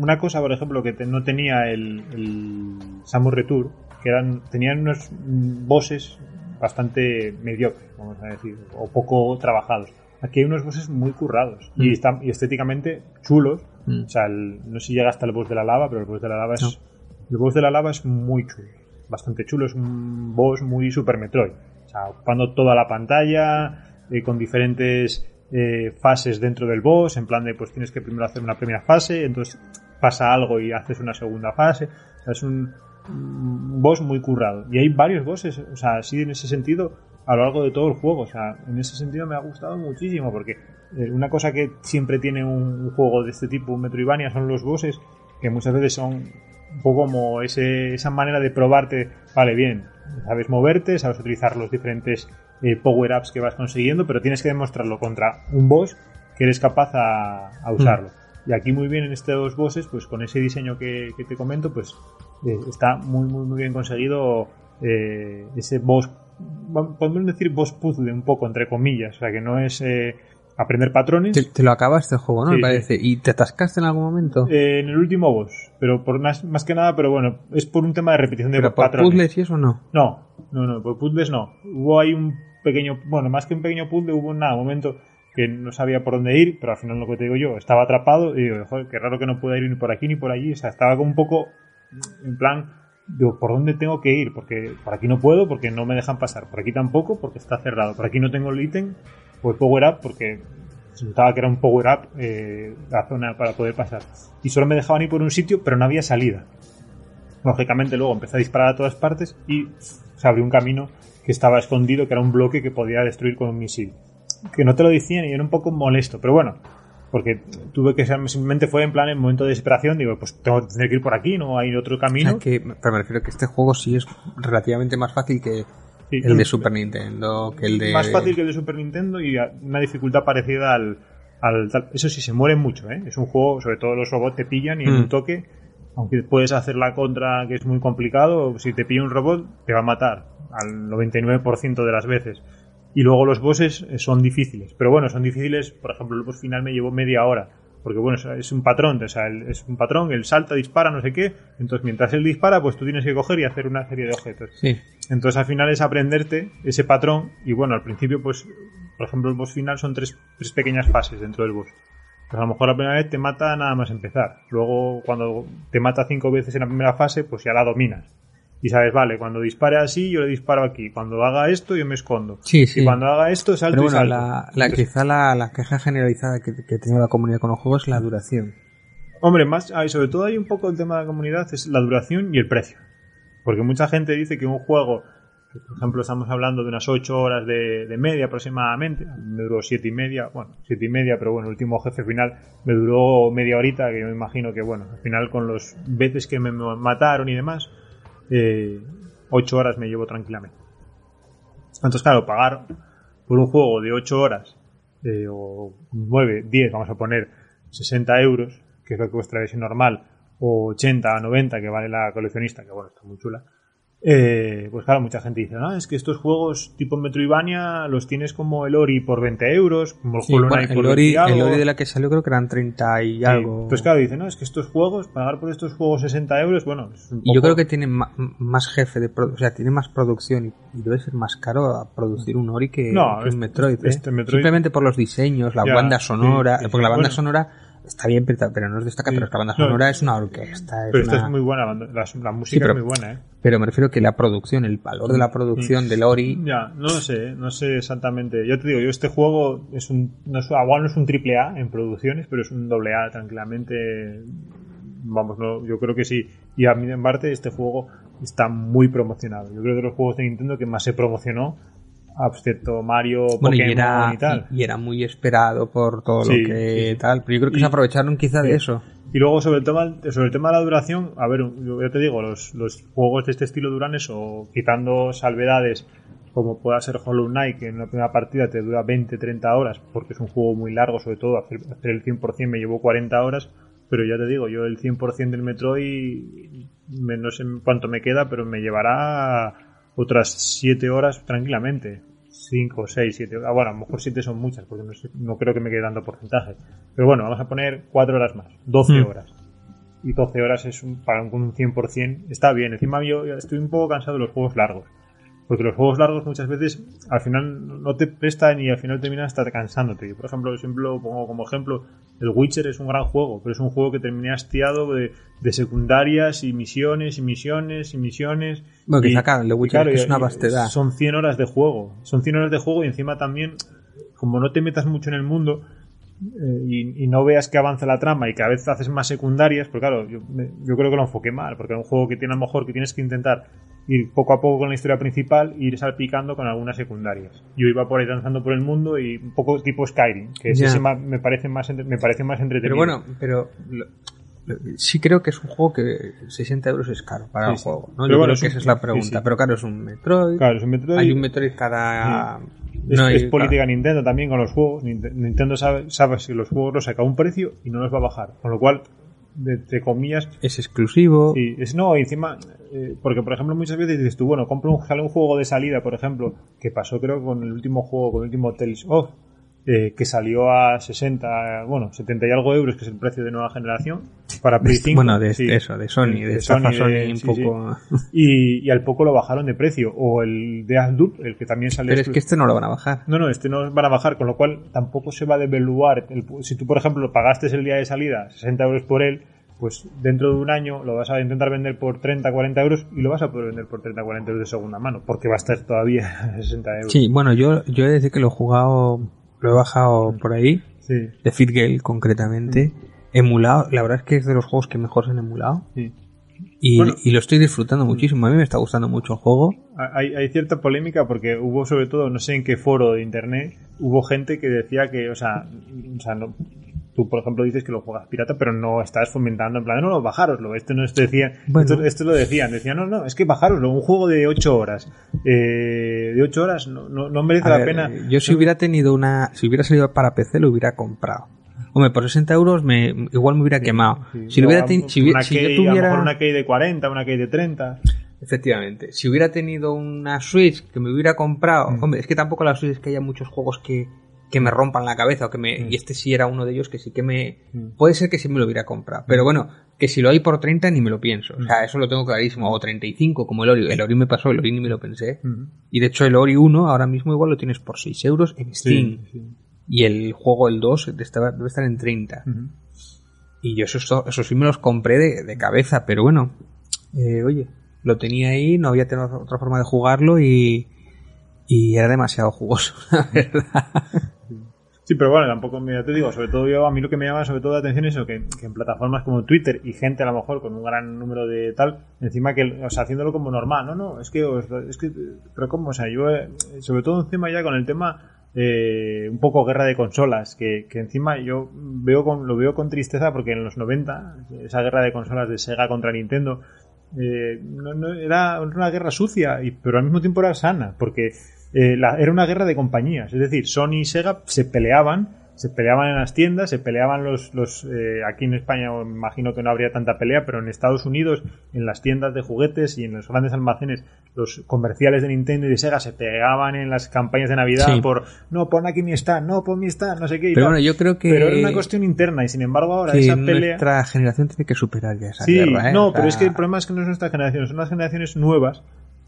una cosa, por ejemplo, que te- no tenía el, el Samus Retour, que eran, tenían unos mm, bosses bastante mediocres, vamos a decir, o poco trabajados. Aquí hay unos bosses muy currados y, Mm. están, y estéticamente chulos. Mm. O sea, el- no sé si llega hasta el boss de la lava, pero el boss de la lava es, el boss de la lava es muy chulo, bastante chulo. Es un boss muy Super Metroid. O sea, ocupando toda la pantalla, eh, con diferentes eh, fases dentro del boss, en plan de pues tienes que primero hacer una primera fase, entonces pasa algo y haces una segunda fase. O sea, es un, un boss muy currado. Y hay varios bosses, o sea, sí en ese sentido, a lo largo de todo el juego. O sea, en ese sentido me ha gustado muchísimo, porque eh, una cosa que siempre tiene un, juego de este tipo, un Metroidvania, son los bosses, que muchas veces son un poco como ese, esa manera de probarte, vale, bien, sabes moverte, sabes utilizar los diferentes eh, power-ups que vas consiguiendo, pero tienes que demostrarlo contra un boss que eres capaz a, a usarlo. Y aquí muy bien en estos bosses, pues con ese diseño que, que te comento, pues eh, está muy, muy, muy bien conseguido eh, ese boss, podemos decir boss puzzle un poco, entre comillas, o sea, que no es eh, aprender patrones. Te, te lo acabaste el juego, ¿no? Sí, Me parece. ¿Y te atascaste en algún momento? Eh, en el último boss, pero por más, más que nada, pero bueno, es por un tema de repetición de ¿Pero por patrones. puzzles y eso no? No, no, no, por puzzles no. Hubo ahí un pequeño, bueno, más que un pequeño puzzle, hubo un nada, momento que no sabía por dónde ir, pero al final lo que te digo yo, estaba atrapado y digo, joder, qué raro que no pueda ir ni por aquí ni por allí, o sea, estaba como un poco en plan, digo, ¿por dónde tengo que ir? Porque por aquí no puedo, porque no me dejan pasar, por aquí tampoco, porque está cerrado, por aquí no tengo el ítem, pues power up, porque se notaba que era un power up eh, la zona para poder pasar. Y solo me dejaban ir por un sitio, pero no había salida. Lógicamente luego empecé a disparar a todas partes y se abrió un camino que estaba escondido, que era un bloque que podía destruir con un misil. Que no te lo decían y era un poco molesto, pero bueno, porque tuve que ser, simplemente fue en plan en momento de desesperación, digo, pues tengo que tener que ir por aquí, no hay otro O camino. sea, que, pero me refiero que este juego sí es relativamente más fácil que Sí, el de Super Nintendo, que el de... Más fácil que el de Super Nintendo y una dificultad parecida al, al tal- Eso sí, se mueren mucho, ¿eh? Es un juego, sobre todo los robots te pillan y en Mm. un toque, aunque puedes hacer la contra que es muy complicado, si te pilla un robot te va a matar al 99% de las veces. Y luego los bosses eh, son difíciles. Pero bueno, son difíciles, por ejemplo, el boss final me llevó media hora. Porque bueno, es- un patrón, o sea, es un patrón, él salta, dispara, no sé qué. Entonces, mientras él dispara, pues tú tienes que coger y hacer una serie de objetos. Sí. Entonces al final es aprenderte ese patrón y bueno, al principio pues, por ejemplo el boss final son tres, tres pequeñas fases dentro del boss. Pues a lo mejor la primera vez te mata nada más empezar. Luego cuando te mata cinco veces en la primera fase pues ya la dominas. Y sabes, vale, cuando dispare así yo le disparo aquí. Cuando haga esto yo me escondo. Sí, sí. Y cuando haga esto salto Pero y bueno, salto. la, la- quizá la, la queja generalizada que, que tiene la comunidad con los juegos es la duración. Hombre, más, ah, y sobre todo hay un poco el tema de la comunidad, es la duración y el precio. Porque mucha gente dice que un juego, por ejemplo estamos hablando de unas 8 horas de, de media aproximadamente, me duró siete y media, bueno, siete y media, pero bueno, el último jefe final me duró media horita, que yo me imagino que bueno, al final con los veces que me mataron y demás, eh, 8 horas me llevo tranquilamente. Entonces, claro, pagar por un juego de 8 horas, eh, o 9, 10, vamos a poner 60 euros, que es lo que cuesta la versión normal, o 80, 90, que vale la coleccionista, que bueno, está muy chula. Eh, pues claro, mucha gente dice, no, es que estos juegos tipo Metroidvania los tienes como el Ori por 20 euros, como el Sí, Hollow bueno, el, Ori, 20 y algo. el Ori de la que salió creo que eran 30 y Sí, algo. Pues claro, dice, no, es que estos juegos, pagar por estos juegos 60 euros, bueno, es un Y yo creo que tiene ma- más jefe de o sea, tiene más producción y, y debe ser más caro a producir un Ori que, No, que este- un Metroid, ¿eh? este Metroid- Simplemente por los diseños, la Ya, banda sonora, sí, sí, porque la banda bueno. sonora está bien, pero pero no es destaca, Sí. pero la banda No, sonora es una orquesta, es Pero esta una- es muy buena, la, la- la música pero- es muy buena, ¿eh? pero me refiero que la producción, el valor de la producción del Ori, Ya, no lo sé, no sé exactamente. Yo te digo, yo este juego es un, no es, igual no es un triple A en producciones, pero es un doble A tranquilamente. Vamos, no, yo creo que sí. Y a mí, en parte, este juego está muy promocionado. Yo creo que de los juegos de Nintendo que más se promocionó, excepto Mario, bueno, y Pokémon era, y tal. y, y era muy esperado por todo Sí, lo que sí. tal, pero yo creo que Y- se aprovecharon quizá de eso. Y luego sobre el tema, sobre el tema de la duración, a ver, yo te digo, los, los juegos de este estilo duran eso, quitando salvedades como pueda ser Hollow Knight, que en una primera partida te dura 20-30 horas, porque es un juego muy largo, sobre todo hacer, hacer el 100% me llevó 40 horas, pero ya te digo, yo el 100% del Metroid, me- no sé cuánto me queda, pero me llevará otras 7 horas tranquilamente. 5, 6, 7 horas. Bueno, a lo mejor 7 son muchas, porque no, sé- no creo que me quede dando porcentaje. Pero bueno, vamos a poner 4 horas más, 12 Hmm. horas. Y 12 horas es un, para un, un 100%, está bien. Encima yo estoy un poco cansado de los juegos largos. Porque los juegos largos muchas veces al final no te prestan y al final terminas hasta cansándote. Yo, por ejemplo, siempre lo pongo como ejemplo. El Witcher es un gran juego, pero es un juego que terminé hastiado de, de secundarias y misiones y misiones y misiones. Bueno, que Y- saca el Witcher, es una vastedad. Son 100 horas de juego. Son 100 horas de juego y encima también, como no te metas mucho en el mundo, eh, y, y no veas que avanza la trama y que a veces haces más secundarias, pues claro, yo, yo creo que lo enfoqué mal, porque es un juego que tiene a lo mejor que tienes que intentar ir poco a poco con la historia principal e ir salpicando con algunas secundarias. Yo iba por ahí danzando por el mundo y un poco tipo Skyrim, que es ese ma- me parece más me parece más entretenido. Pero bueno, pero lo- lo- sí creo que es un juego que 60 euros es caro para Sí, el juego. ¿no? Pero Yo bueno, creo es que un- esa es la pregunta. sí. Pero claro, es un Metroid. claro, es un Metroid- Hay un Metroid cada. Es, no hay- es política Nintendo también con los juegos. Nint- Nintendo sabe, sabe si los juegos los saca a un precio y no los va a bajar. Con lo cual, de, comillas, Es exclusivo. Sí, es no, encima, eh, porque por ejemplo muchas veces dices tú, bueno, compro un, un juego de salida, por ejemplo, que pasó creo con el último juego, con el último Tales of, eh, que salió a 60, bueno, 70 y algo euros, que es el precio de nueva generación, para Play 5. bueno, de sí. eso, de Sony, de, de- Sony un sí, poco. Y, y al poco lo bajaron de precio. O el de Asdup, el que también salió Pero es que este no lo van a bajar. no, no, este no van a bajar, con lo cual tampoco se va a devaluar. El- si tú, por ejemplo, pagaste el día de salida 60 euros por él, pues dentro de un año lo vas a intentar vender por 30, 40 euros y lo vas a poder vender por 30, 40 euros de segunda mano, porque va a estar todavía a 60 euros. Sí, bueno, yo, yo he de decir que lo he jugado, lo he bajado por ahí, Sí, de FitGale concretamente, emulado. La verdad es que es de los juegos que mejor se han emulado. sí. Y, Bueno. y lo estoy disfrutando muchísimo. A mí me está gustando mucho el juego. Hay, hay cierta polémica porque hubo sobre todo, no sé en qué foro de internet, hubo gente que decía que, o sea, o sea no, tú por ejemplo dices que lo juegas pirata, pero no estás fomentando en plan, no, no, bajároslo. Esto no te decía, Bueno. esto, esto lo decían, decían, no, no, es que bajároslo, un juego de 8 horas, eh, de 8 horas no, no, no merece A la ver, pena. Yo si hubiera tenido una, si hubiera salido para PC lo hubiera comprado. Hombre, por 60 euros me, igual me hubiera quemado. Sí, si, lo hubiera teni- si, una si yo key, a lo tuviera, mejor una key de 40, una key de 30. efectivamente, si hubiera tenido una Switch que me hubiera comprado, Mm. hombre, es que tampoco la Switch es que haya muchos juegos que, que me rompan la cabeza o que me, Mm. y este sí era uno de ellos que sí que me, Mm. puede ser que sí me lo hubiera comprado, pero bueno, que si lo hay por 30 ni me lo pienso, o Mm. sea, eso lo tengo clarísimo, o 35 como el Ori, el Ori me pasó, el Ori ni me lo pensé, y de hecho el Ori 1 ahora mismo igual lo tienes por 6 euros en Steam. Sí, sí. Y el juego, el 2, debe estar en 30. Ujú. Y yo eso, eso sí me los compré de, de cabeza, pero bueno, eh, oye, lo tenía ahí, no había tenido otra forma de jugarlo y, y era demasiado jugoso, la verdad. Sí, pero bueno, tampoco, mira, te digo, sobre todo yo, a mí lo que me llama sobre todo la atención es eso, que, en plataformas como Twitter y gente a lo mejor con un gran número de tal, encima que, o sea, haciéndolo como normal, no, no, es que, es que, pero cómo, o sea, yo, eh, sobre todo encima ya con el tema, eh, un poco guerra de consolas, que, que encima yo veo con, lo veo con tristeza porque en los 90, esa guerra de consolas de Sega contra Nintendo, eh, no, no- era una guerra sucia, y, pero al mismo tiempo era sana, porque eh, la- era una guerra de compañías. Es decir, Sony y Sega se peleaban, se peleaban en las tiendas, se peleaban los, los eh, aquí en España imagino que no habría tanta pelea, pero en Estados Unidos, en las tiendas de juguetes y en los grandes almacenes, los comerciales de Nintendo y de Sega se pegaban en las campañas de Navidad Sí. por no, pon aquí mi stand, no, pon mi stand, no sé qué. y Pero tal. bueno, yo creo que, Pero era una cuestión interna y sin embargo ahora esa pelea... nuestra generación tiene que superar ya esa Sí, guerra. ¿eh? no, pero es que el problema es que no es nuestra generación, son las generaciones nuevas.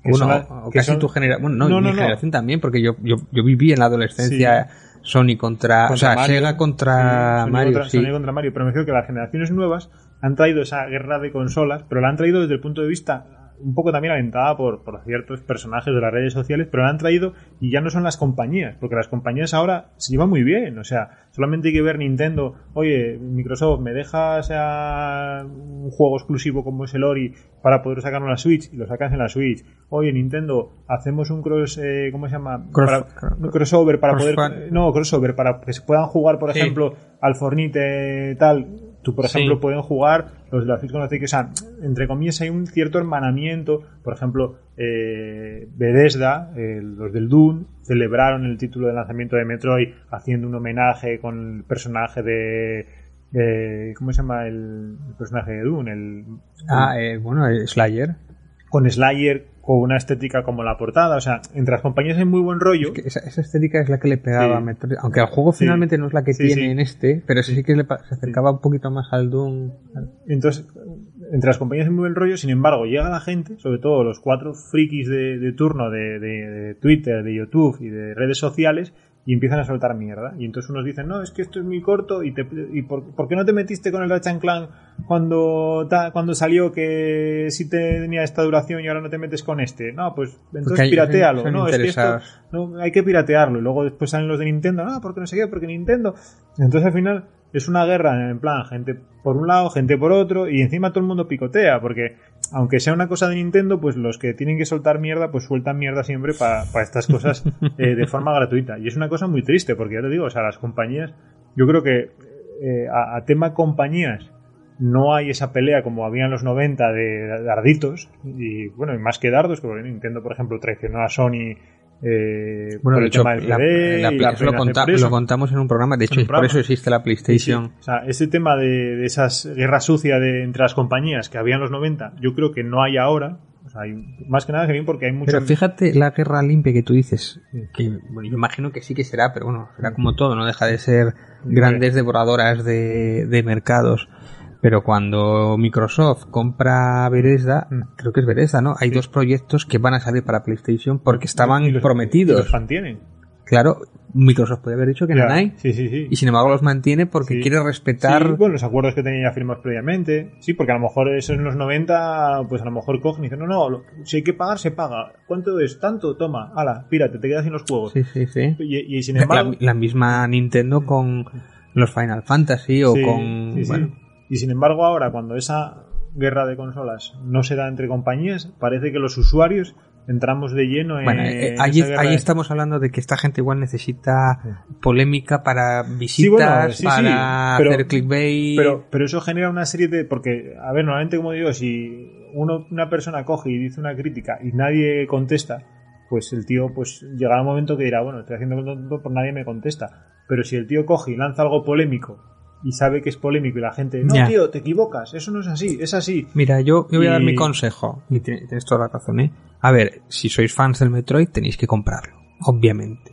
Que Bueno, son las- o que casi son- tu generación. Bueno, no, No, mi no, generación también, porque yo, yo, yo viví en la adolescencia Sony contra. contra o sea, Mario. Sega contra Sony Mario. contra, sí. Sony contra Mario. Pero me refiero que las generaciones nuevas han traído esa guerra de consolas, pero la han traído desde el punto de vista un poco también alentada por, por ciertos personajes de las redes sociales, pero la han traído y ya no son las compañías, porque las compañías ahora se llevan muy bien. O sea, solamente hay que ver Nintendo, oye, Microsoft, ¿me dejas a un juego exclusivo como es el Ori para poder sacarlo en la Switch? Y lo sacas en la Switch. Oye, Nintendo, hacemos un cross, eh, ¿cómo se llama? Cross- Para- un crossover para cross- poder... No, crossover, para que se puedan jugar, por Sí. ejemplo, al Fornite tal. Tú, por Sí. ejemplo, pueden jugar los de la Switch con la Switch, o sea, entre comillas hay un cierto hermanamiento. Por ejemplo, eh, Bethesda, eh, los del Dune, celebraron el título de lanzamiento de Metroid haciendo un homenaje con el personaje de... eh, ¿Cómo se llama el, el personaje de Dune? El, Ah, eh, bueno, Slayer. con Slayer, con una estética como la portada. O sea, entre las compañías hay muy buen rollo. Que esa, esa estética es la que le pegaba Sí. a Metroid. Aunque el juego Sí. finalmente no es la que Sí, tiene en este, pero sí, que le se acercaba un poquito más al Doom. Entonces, entre las compañías hay muy buen rollo, sin embargo, llega la gente, sobre todo los cuatro frikis de, de turno de, de- de Twitter, de YouTube y de redes sociales, y empiezan a soltar mierda. Y entonces unos dicen, no, es que esto es muy corto, y, te, y por, ¿por qué no te metiste con el Ratchet Clank cuando, ta- cuando salió que sí tenía esta duración y ahora no te metes con este? No, pues entonces hay- piratealo. son No, es que esto, no, hay que piratearlo. Y luego después salen los de Nintendo, no, porque no sé qué, porque Nintendo. Entonces al final es una guerra en plan, gente por un lado, gente por otro, y encima todo el mundo picotea, porque aunque sea una cosa de Nintendo, pues los que tienen que soltar mierda, pues sueltan mierda siempre para estas cosas eh, de forma gratuita. Y es una cosa muy triste, porque ya te digo, o sea, las compañías, yo creo que eh, a, a tema compañías no hay esa pelea como había en los 90 de darditos, y bueno, y más que dardos, porque Nintendo, por ejemplo, traicionó a Sony Eh, Bueno, el hecho, tema del la- CD la- la lo, conta- lo contamos en un programa. De hecho, un por eso existe la Sí, sí. PlayStation. O sea, ese tema de, de esas guerras sucias entre las compañías que había en los 90, yo creo que no hay ahora. O sea, hay, más que nada que bien porque hay mucho... Pero fíjate la guerra limpia que tú dices, Sí. que bueno, yo imagino que sí que será, pero bueno, será como todo, no deja de ser grandes devoradoras de, de mercados. Pero cuando Microsoft compra Bethesda, Mm. creo que es Bethesda, ¿no? Hay dos proyectos que van a salir para PlayStation porque estaban y los- y prometidos. los mantienen. Claro, Microsoft puede haber dicho que no hay. Sí, sí, sí. Y sin embargo los mantiene porque quiere respetar... Sí, bueno, los acuerdos que tenía ya firmados previamente. Sí, porque a lo mejor eso en los 90, pues a lo mejor cogen y dicen, no, no, si hay que pagar, se paga. ¿Cuánto es? Tanto, toma, ala, pírate, te quedas sin los juegos. Sí, sí, sí. Y, y sin La, embargo... la misma Nintendo con los Final Fantasy o con... bueno, Y sin embargo, ahora, cuando esa guerra de consolas no se da entre compañías, parece que los usuarios entramos de lleno en. Bueno, eh, ahí, de- estamos hablando de que esta gente igual necesita polémica para visitas, Sí, bueno, sí, sí, para pero- hacer clickbait. Pero, pero eso genera una serie de. Porque, a ver, normalmente, como digo, si uno, una persona coge y dice una crítica y nadie contesta, pues el tío, pues llegará un momento que dirá, bueno, estoy haciendo tonto por nadie me contesta. Pero si el tío coge y lanza algo polémico y sabe que es polémico y la gente, no, Ya. tío, te equivocas, eso no es así, es así. Mira, yo, yo voy a dar mi consejo. Y tiene- tienes toda la razón, ¿eh? A ver, si sois fans del Metroid, tenéis que comprarlo. Obviamente.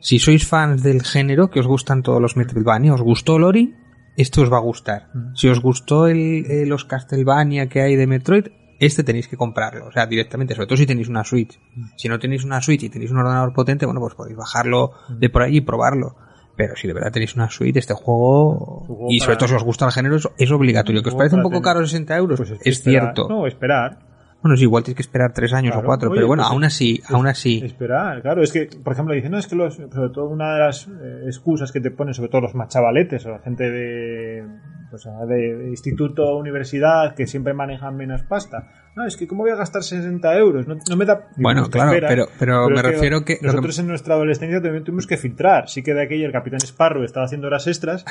Si sois fans del género, que os gustan todos los Metroidvania, os gustó Lori, esto os va a gustar. Mm. Si os gustó el, eh, los Castlevania que hay de Metroid, este tenéis que comprarlo. O sea, directamente, sobre todo si tenéis una Switch. Si no tenéis una Switch y tenéis un ordenador potente, bueno, pues podéis bajarlo de por ahí y probarlo. Pero si de verdad tenéis una Switch, este juego, y sobre para- todo si os gusta el género, es, es obligatorio. Que os parece un poco tener. caro 60 euros, Pues es, que esperar- cierto. No, esperar. Bueno, sí, igual tienes que esperar tres años Claro. o cuatro, Oye, pero bueno, pues aún así, aún así. Esperar, claro. Es que, por ejemplo, dicen, no, es que los, sobre todo una de las eh, excusas que te ponen, sobre todo los más chavaletes o la gente de, pues, de instituto, universidad, que siempre manejan menos pasta. No, es que, ¿cómo voy a gastar 60 euros? No, no me da. Bueno, claro, espera. pero- pero me refiero que- Nosotros en nuestra adolescencia también tuvimos que filtrar. Sí que de aquella el Capitán Sparrow estaba haciendo horas extras.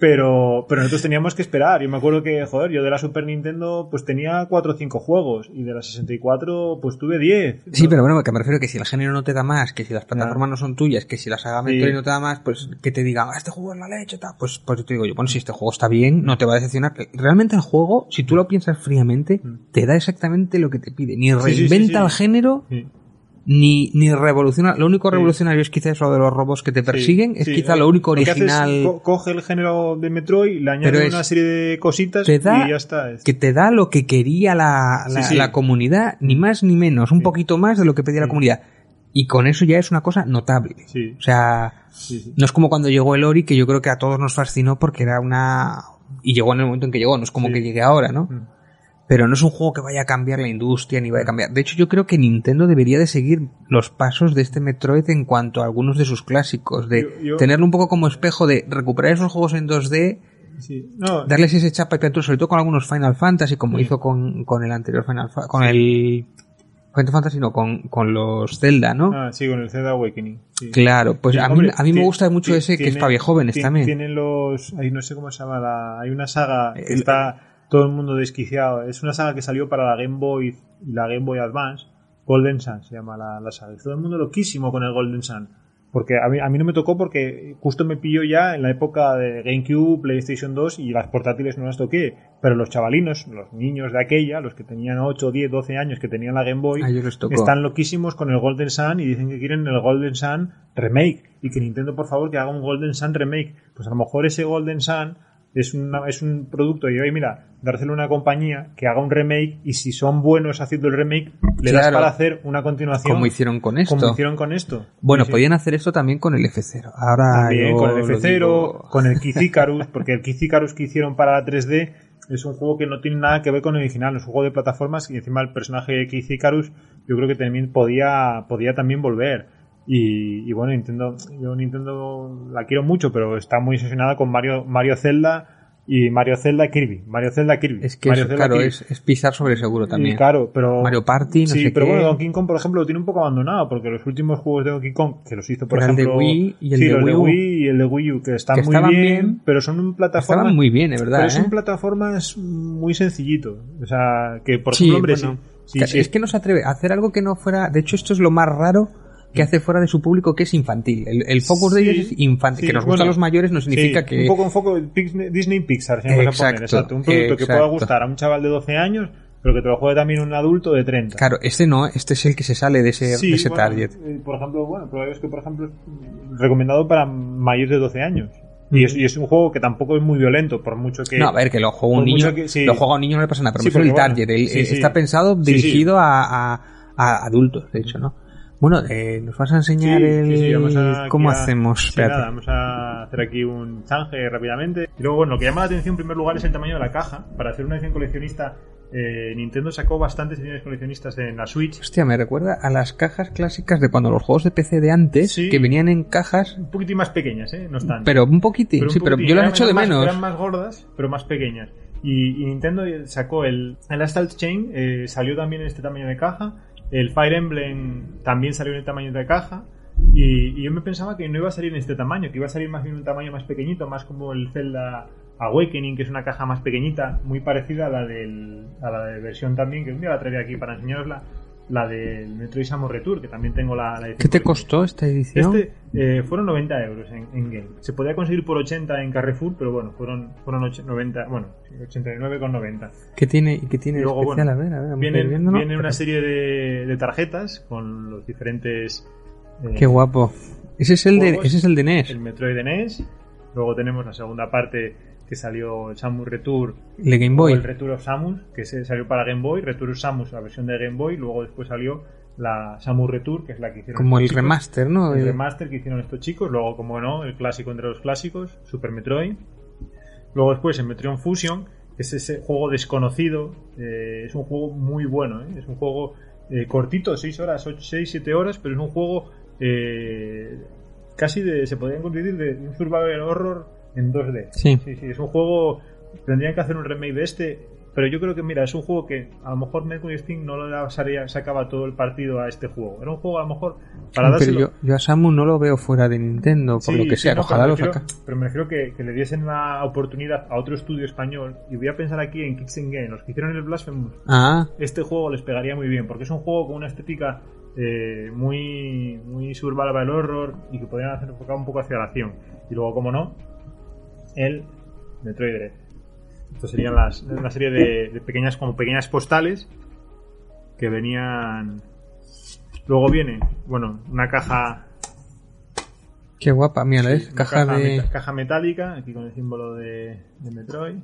Pero, pero nosotros teníamos que esperar. Yo me acuerdo que, joder, yo de la Super Nintendo pues tenía 4 o 5 juegos y de la 64 pues tuve 10. Sí, pero bueno, que me refiero que si el género no te da más, que si las plataformas no son tuyas, que si la saga Sí. No te da más, pues que te digan, "Ah, este juego es la leche, tal. Pues, pues yo te digo yo, bueno, si este juego está bien, no te va a decepcionar. Realmente el juego, si tú lo piensas fríamente, te da exactamente lo que te pide. Ni Mm. sí, sí, reinventa el género. Ni, ni revoluciona. Lo único Sí. revolucionario es quizás lo de los robots que te persiguen, es Sí, quizá lo único que original. co- coge el género de Metroid, le añade Pero es- una serie de cositas te da- y ya está. Es- que te da lo que quería la, la, comunidad, ni más ni menos, un poquito más de lo que pedía la comunidad. Y con eso ya es una cosa notable. O sea, no es como cuando llegó el Ori, que yo creo que a todos nos fascinó porque era una... Y llegó en el momento en que llegó, no es como que llegue ahora, ¿no? Pero no es un juego que vaya a cambiar la industria ni vaya a cambiar. De hecho, yo creo que Nintendo debería de seguir los pasos de este Metroid en cuanto a algunos de sus clásicos, de Yo- yo- tenerlo un poco como espejo, de recuperar esos juegos en 2D, Sí. No, darles ese chapa y pintura, sobre todo con algunos Final Fantasy, como Sí. hizo con, con el anterior Final Fa- con el Final Fantasy, no, con, con los Zelda, ¿no? ah, sí, con el Zelda Awakening. Claro, pues a mí, hombre, a mí me gusta mucho ese que es para jóvenes también. Tienen los. Ahí no sé cómo se llama. La, hay una saga que El- está todo el mundo desquiciado. Es una saga que salió para la Game Boy y la Game Boy Advance. Golden Sun se llama la, la saga. Todo el mundo loquísimo con el Golden Sun. Porque a mí, a mí no me tocó porque justo me pilló ya en la época de GameCube, PlayStation 2 y las portátiles no las toqué. Pero los chavalinos, los niños de aquella, los que tenían 8, 10, 12 años que tenían la Game Boy, A ellos les tocó. están loquísimos con el Golden Sun y dicen que quieren el Golden Sun remake y que Nintendo por favor que haga un Golden Sun remake. Pues a lo mejor ese Golden Sun es, una, es un producto y oye mira, dárselo a una compañía que haga un remake y si son buenos haciendo el remake le das Claro. para hacer una continuación Como hicieron con esto. como hicieron con esto. Bueno, Sí, podían hacer esto también con el F0. Ahora También con el lo F0, digo- con el Kid Icarus, porque el Kid Icarus que hicieron para la 3D es un juego que no tiene nada que ver con el original, es un juego de plataformas y encima el personaje de Kid Icarus yo creo que también podía, podía también volver. Y, y bueno, Nintendo, yo Nintendo la quiero mucho, pero está muy obsesionada con Mario, Mario Zelda y Mario Zelda Kirby. Mario Zelda Kirby. Es que Mario Zelda claro, Kirby. es, es pisar sobre seguro también. Y claro, pero Mario Party, no sí, sé pero qué. bueno, Donkey Kong, por ejemplo, lo tiene un poco abandonado, porque los últimos juegos de Donkey Kong, que los hizo, por Era el de ejemplo... Wii y el sí, de Wii U. Wii y el de Wii U, que están Que muy bien, bien. pero son un plataformas... Estaban muy bien, de verdad. Pero son ¿eh? plataformas muy sencillito. O sea, que por Sí, ejemplo, hombre, bueno, sí. Es que no se atreve a hacer algo que no fuera. De hecho, esto es lo más raro que hace fuera de su público que es infantil. El, el focus de ellos es infantil. sí, que nos bueno, gustan los mayores no significa Sí, que... Un poco un foco Disney Pixar, si me vamos a poner, Exacto, exacto. Un producto que pueda exacto. gustar a un chaval de 12 años, pero que te lo juegue también un adulto de 30. Claro, este no, este es el que se sale de ese, Sí, de ese bueno, target. eh, por ejemplo, bueno, pero es que por ejemplo es recomendado para mayores de 12 años. Y es, y es un juego que tampoco es muy violento, por mucho que... No, a ver, que lo juega un niño, mucho que- sí. lo juega un niño no le pasa nada, pero Sí, bueno, target, el- sí, sí. está pensado, dirigido A, a- a adultos, de hecho, ¿no? Bueno, eh, nos vas a enseñar Sí, el... sí, sí, vamos a- ¿Cómo a- hacemos? nada, vamos a hacer aquí un change rápidamente. Y luego, bueno, lo que llama la atención en primer lugar es el tamaño de la caja. Para hacer una edición coleccionista, eh, Nintendo sacó bastantes ediciones coleccionistas en la Switch. Hostia, me recuerda a las cajas clásicas de cuando los juegos de PC de antes, que venían en cajas, Un poquitín más pequeñas, ¿eh? No están. pero un poquitín, un sí, pero poquitín. yo las he hecho de más- menos. Eran más gordas, pero más pequeñas. Y, y Nintendo sacó el, el Assault Chain, eh, salió también en este tamaño de caja. El Fire Emblem también salió en el tamaño de caja. Y, yo me pensaba que no iba a salir en este tamaño, que iba a salir más bien un tamaño más pequeñito, más como el Zelda Awakening, que es una caja más pequeñita, muy parecida a la, del, a la de versión también, que un día la traeré aquí para enseñarosla, la del Metroid Samus Return, que también tengo la, la edición ¿Qué te costó esta edición? Este eh, fueron 90 euros en, en Game. Se podía conseguir por 80 en Carrefour, pero bueno, fueron, fueron och- 90, bueno, sí, 89,90. ¿Qué tiene, qué tiene Y luego, especial? bueno, a ver, a ver, ir Viene, una serie de, de tarjetas con los diferentes... eh, Qué guapo. Ese es el de, ese es el de NES. El Metroid de NES. Luego tenemos la segunda parte que salió el Samus Return El de Game Boy. el Return of Samus, que se salió para Game Boy, Return of Samus, la versión de Game Boy, luego después salió la Samus Return, que es la que hicieron Como el chicos. remaster, ¿no? El El- remaster que hicieron estos chicos, luego como no, el clásico entre los clásicos, Super Metroid. Luego después el Metroid Fusion, que es ese juego desconocido, eh, es un juego muy bueno, ¿eh? es un juego eh, cortito, 6 horas, 6, 7 horas, pero es un juego eh, casi de, se podría convertir de un survival horror en 2D. Sí. sí, sí, es un juego, tendrían que hacer un remake de este, pero yo creo que, mira, es un juego que a lo mejor Mercury Steam no le sacaba todo el partido a este juego. Era un juego a lo mejor para pero dárselo. yo, yo a Samu no lo veo fuera de Nintendo, por Sí, lo que sí, sea, no, ojalá pero lo saca. Pero me refiero que, que le diesen la oportunidad a otro estudio español. Y voy a pensar aquí en Kicks Game, los que hicieron el Blasphemous. Ah, Este juego les pegaría muy bien, porque es un juego con una estética eh, muy, muy survival horror y que podrían hacer enfocar un poco hacia la acción. Y luego, como no, el Metroid Dread. Estos serían las, una serie de, de pequeñas, como pequeñas postales que venían. Luego viene, bueno, una caja qué guapa, mira, Sí, ¿ves? una Caja de... meta- caja metálica, aquí con el símbolo de, de Metroid.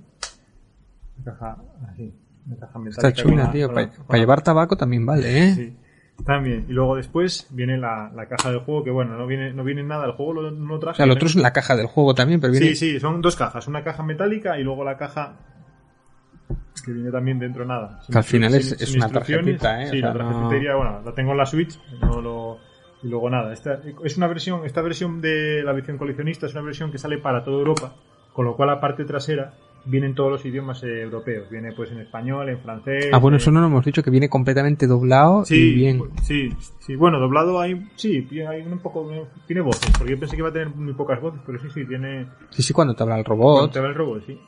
Caja, así, una caja metálica. Está chula, la- tío. Para la- la- llevar tabaco también vale, ¿eh? Sí, también. Y luego después viene la, la caja del juego, que bueno, no viene, no viene nada, el juego lo, no lo traje. O sea, lo otro es la caja del juego también, pero viene... Sí, sí, son dos cajas, una caja metálica y luego la caja que viene también dentro nada. Sin Que al final instru- es- sin- es sin una tarjetita, ¿eh? Sí, O sea, la tarjetita no- iría, bueno, la tengo en la Switch, no lo... y luego nada. Esta es una versión, esta versión de la versión coleccionista es una versión que sale para toda Europa, con lo cual la parte trasera viene en todos los idiomas eh, europeos. Viene pues en español, en francés. Ah, bueno, en- eso no lo hemos dicho, que viene completamente doblado Sí, y bien. sí, sí. Bueno, doblado hay, sí, hay un poco, tiene voces, porque yo pensé que iba a tener muy pocas voces, pero sí, sí, tiene, Sí, sí, cuando te habla el cuando robot. te va el robot, sí.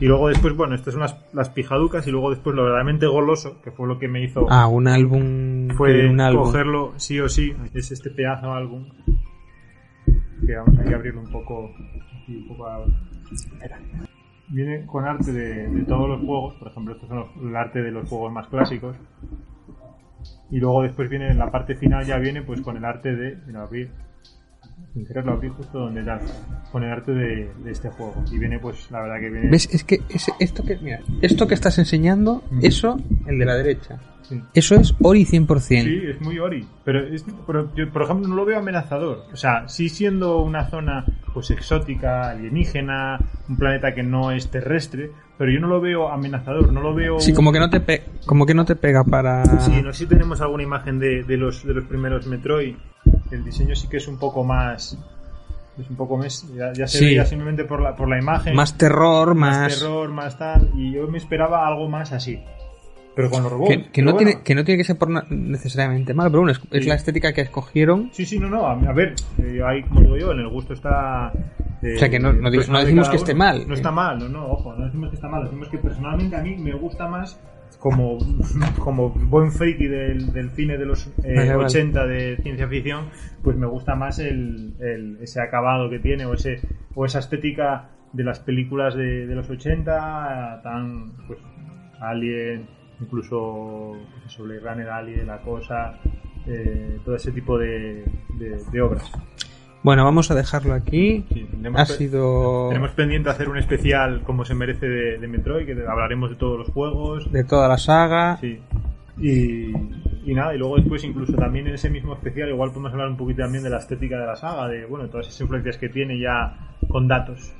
Y luego después, bueno, estas son las, las pijaducas y luego después lo verdaderamente goloso, que fue lo que me hizo, Ah, un álbum... fue un álbum. cogerlo sí o sí, es este pedazo de álbum, que vamos aquí a abrirlo un poco, aquí un poco a- Viene con arte de, todos los juegos, por ejemplo, estos son los- el arte de los juegos más clásicos. Y luego después viene en la parte final ya viene pues con el arte de abrir sin querer lo abrí justo donde el arte de, de este juego y viene pues la verdad que viene ¿Ves? Es que ese- esto que mira, esto que estás enseñando, Mm. eso, el de la derecha, sí. eso es Ori 100%. Sí, es muy Ori. Pero, es- pero yo, por ejemplo, no lo veo amenazador. O sea, sí siendo una zona pues exótica, alienígena, un planeta que no es terrestre, pero yo no lo veo amenazador, no lo veo... Sí, como que no te pe- como que no te pega para Sí, no sé si tenemos alguna imagen de, de los, de los primeros Metroid. El diseño sí que es un poco más... Es un poco más... Ya, ya se Sí. veía simplemente por la, por la imagen. más terror, más más, terror, más tal. Y yo me esperaba algo más así. Pero con los robots. que, que no bueno. tiene que no tiene que ser por necesariamente malo, pero bueno, es, es Sí. la estética que escogieron. Sí, sí, no, no. A, a ver, eh, ahí, como digo yo, en el gusto está. eh, O sea, que no- no digo- no de decimos que esté mal. No está mal, no, no, ojo, no decimos que está mal. Decimos que personalmente a mí me gusta más como, como buen friki del, del cine de los eh, Vale, vale. 80 de ciencia ficción, pues me gusta más el, el- ese acabado que tiene o, ese, o esa estética de las películas de, de los 80, tan pues Alien, incluso Blade Runner, Alien, La Cosa, eh, todo ese tipo de, de- de obras. Bueno, vamos a dejarlo aquí. Sí, tenemos Ha sido Tenemos pendiente hacer un especial como se merece de, de Metroid, que hablaremos de todos los juegos. de toda la saga. Sí. Y, y nada, y luego después incluso también en ese mismo especial igual podemos hablar un poquito también de la estética de la saga, de bueno, todas esas influencias que tiene ya con datos.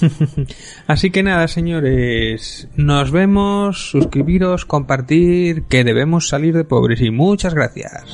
Así que nada, señores, nos vemos, suscribiros, compartir, que debemos salir de pobres y muchas gracias.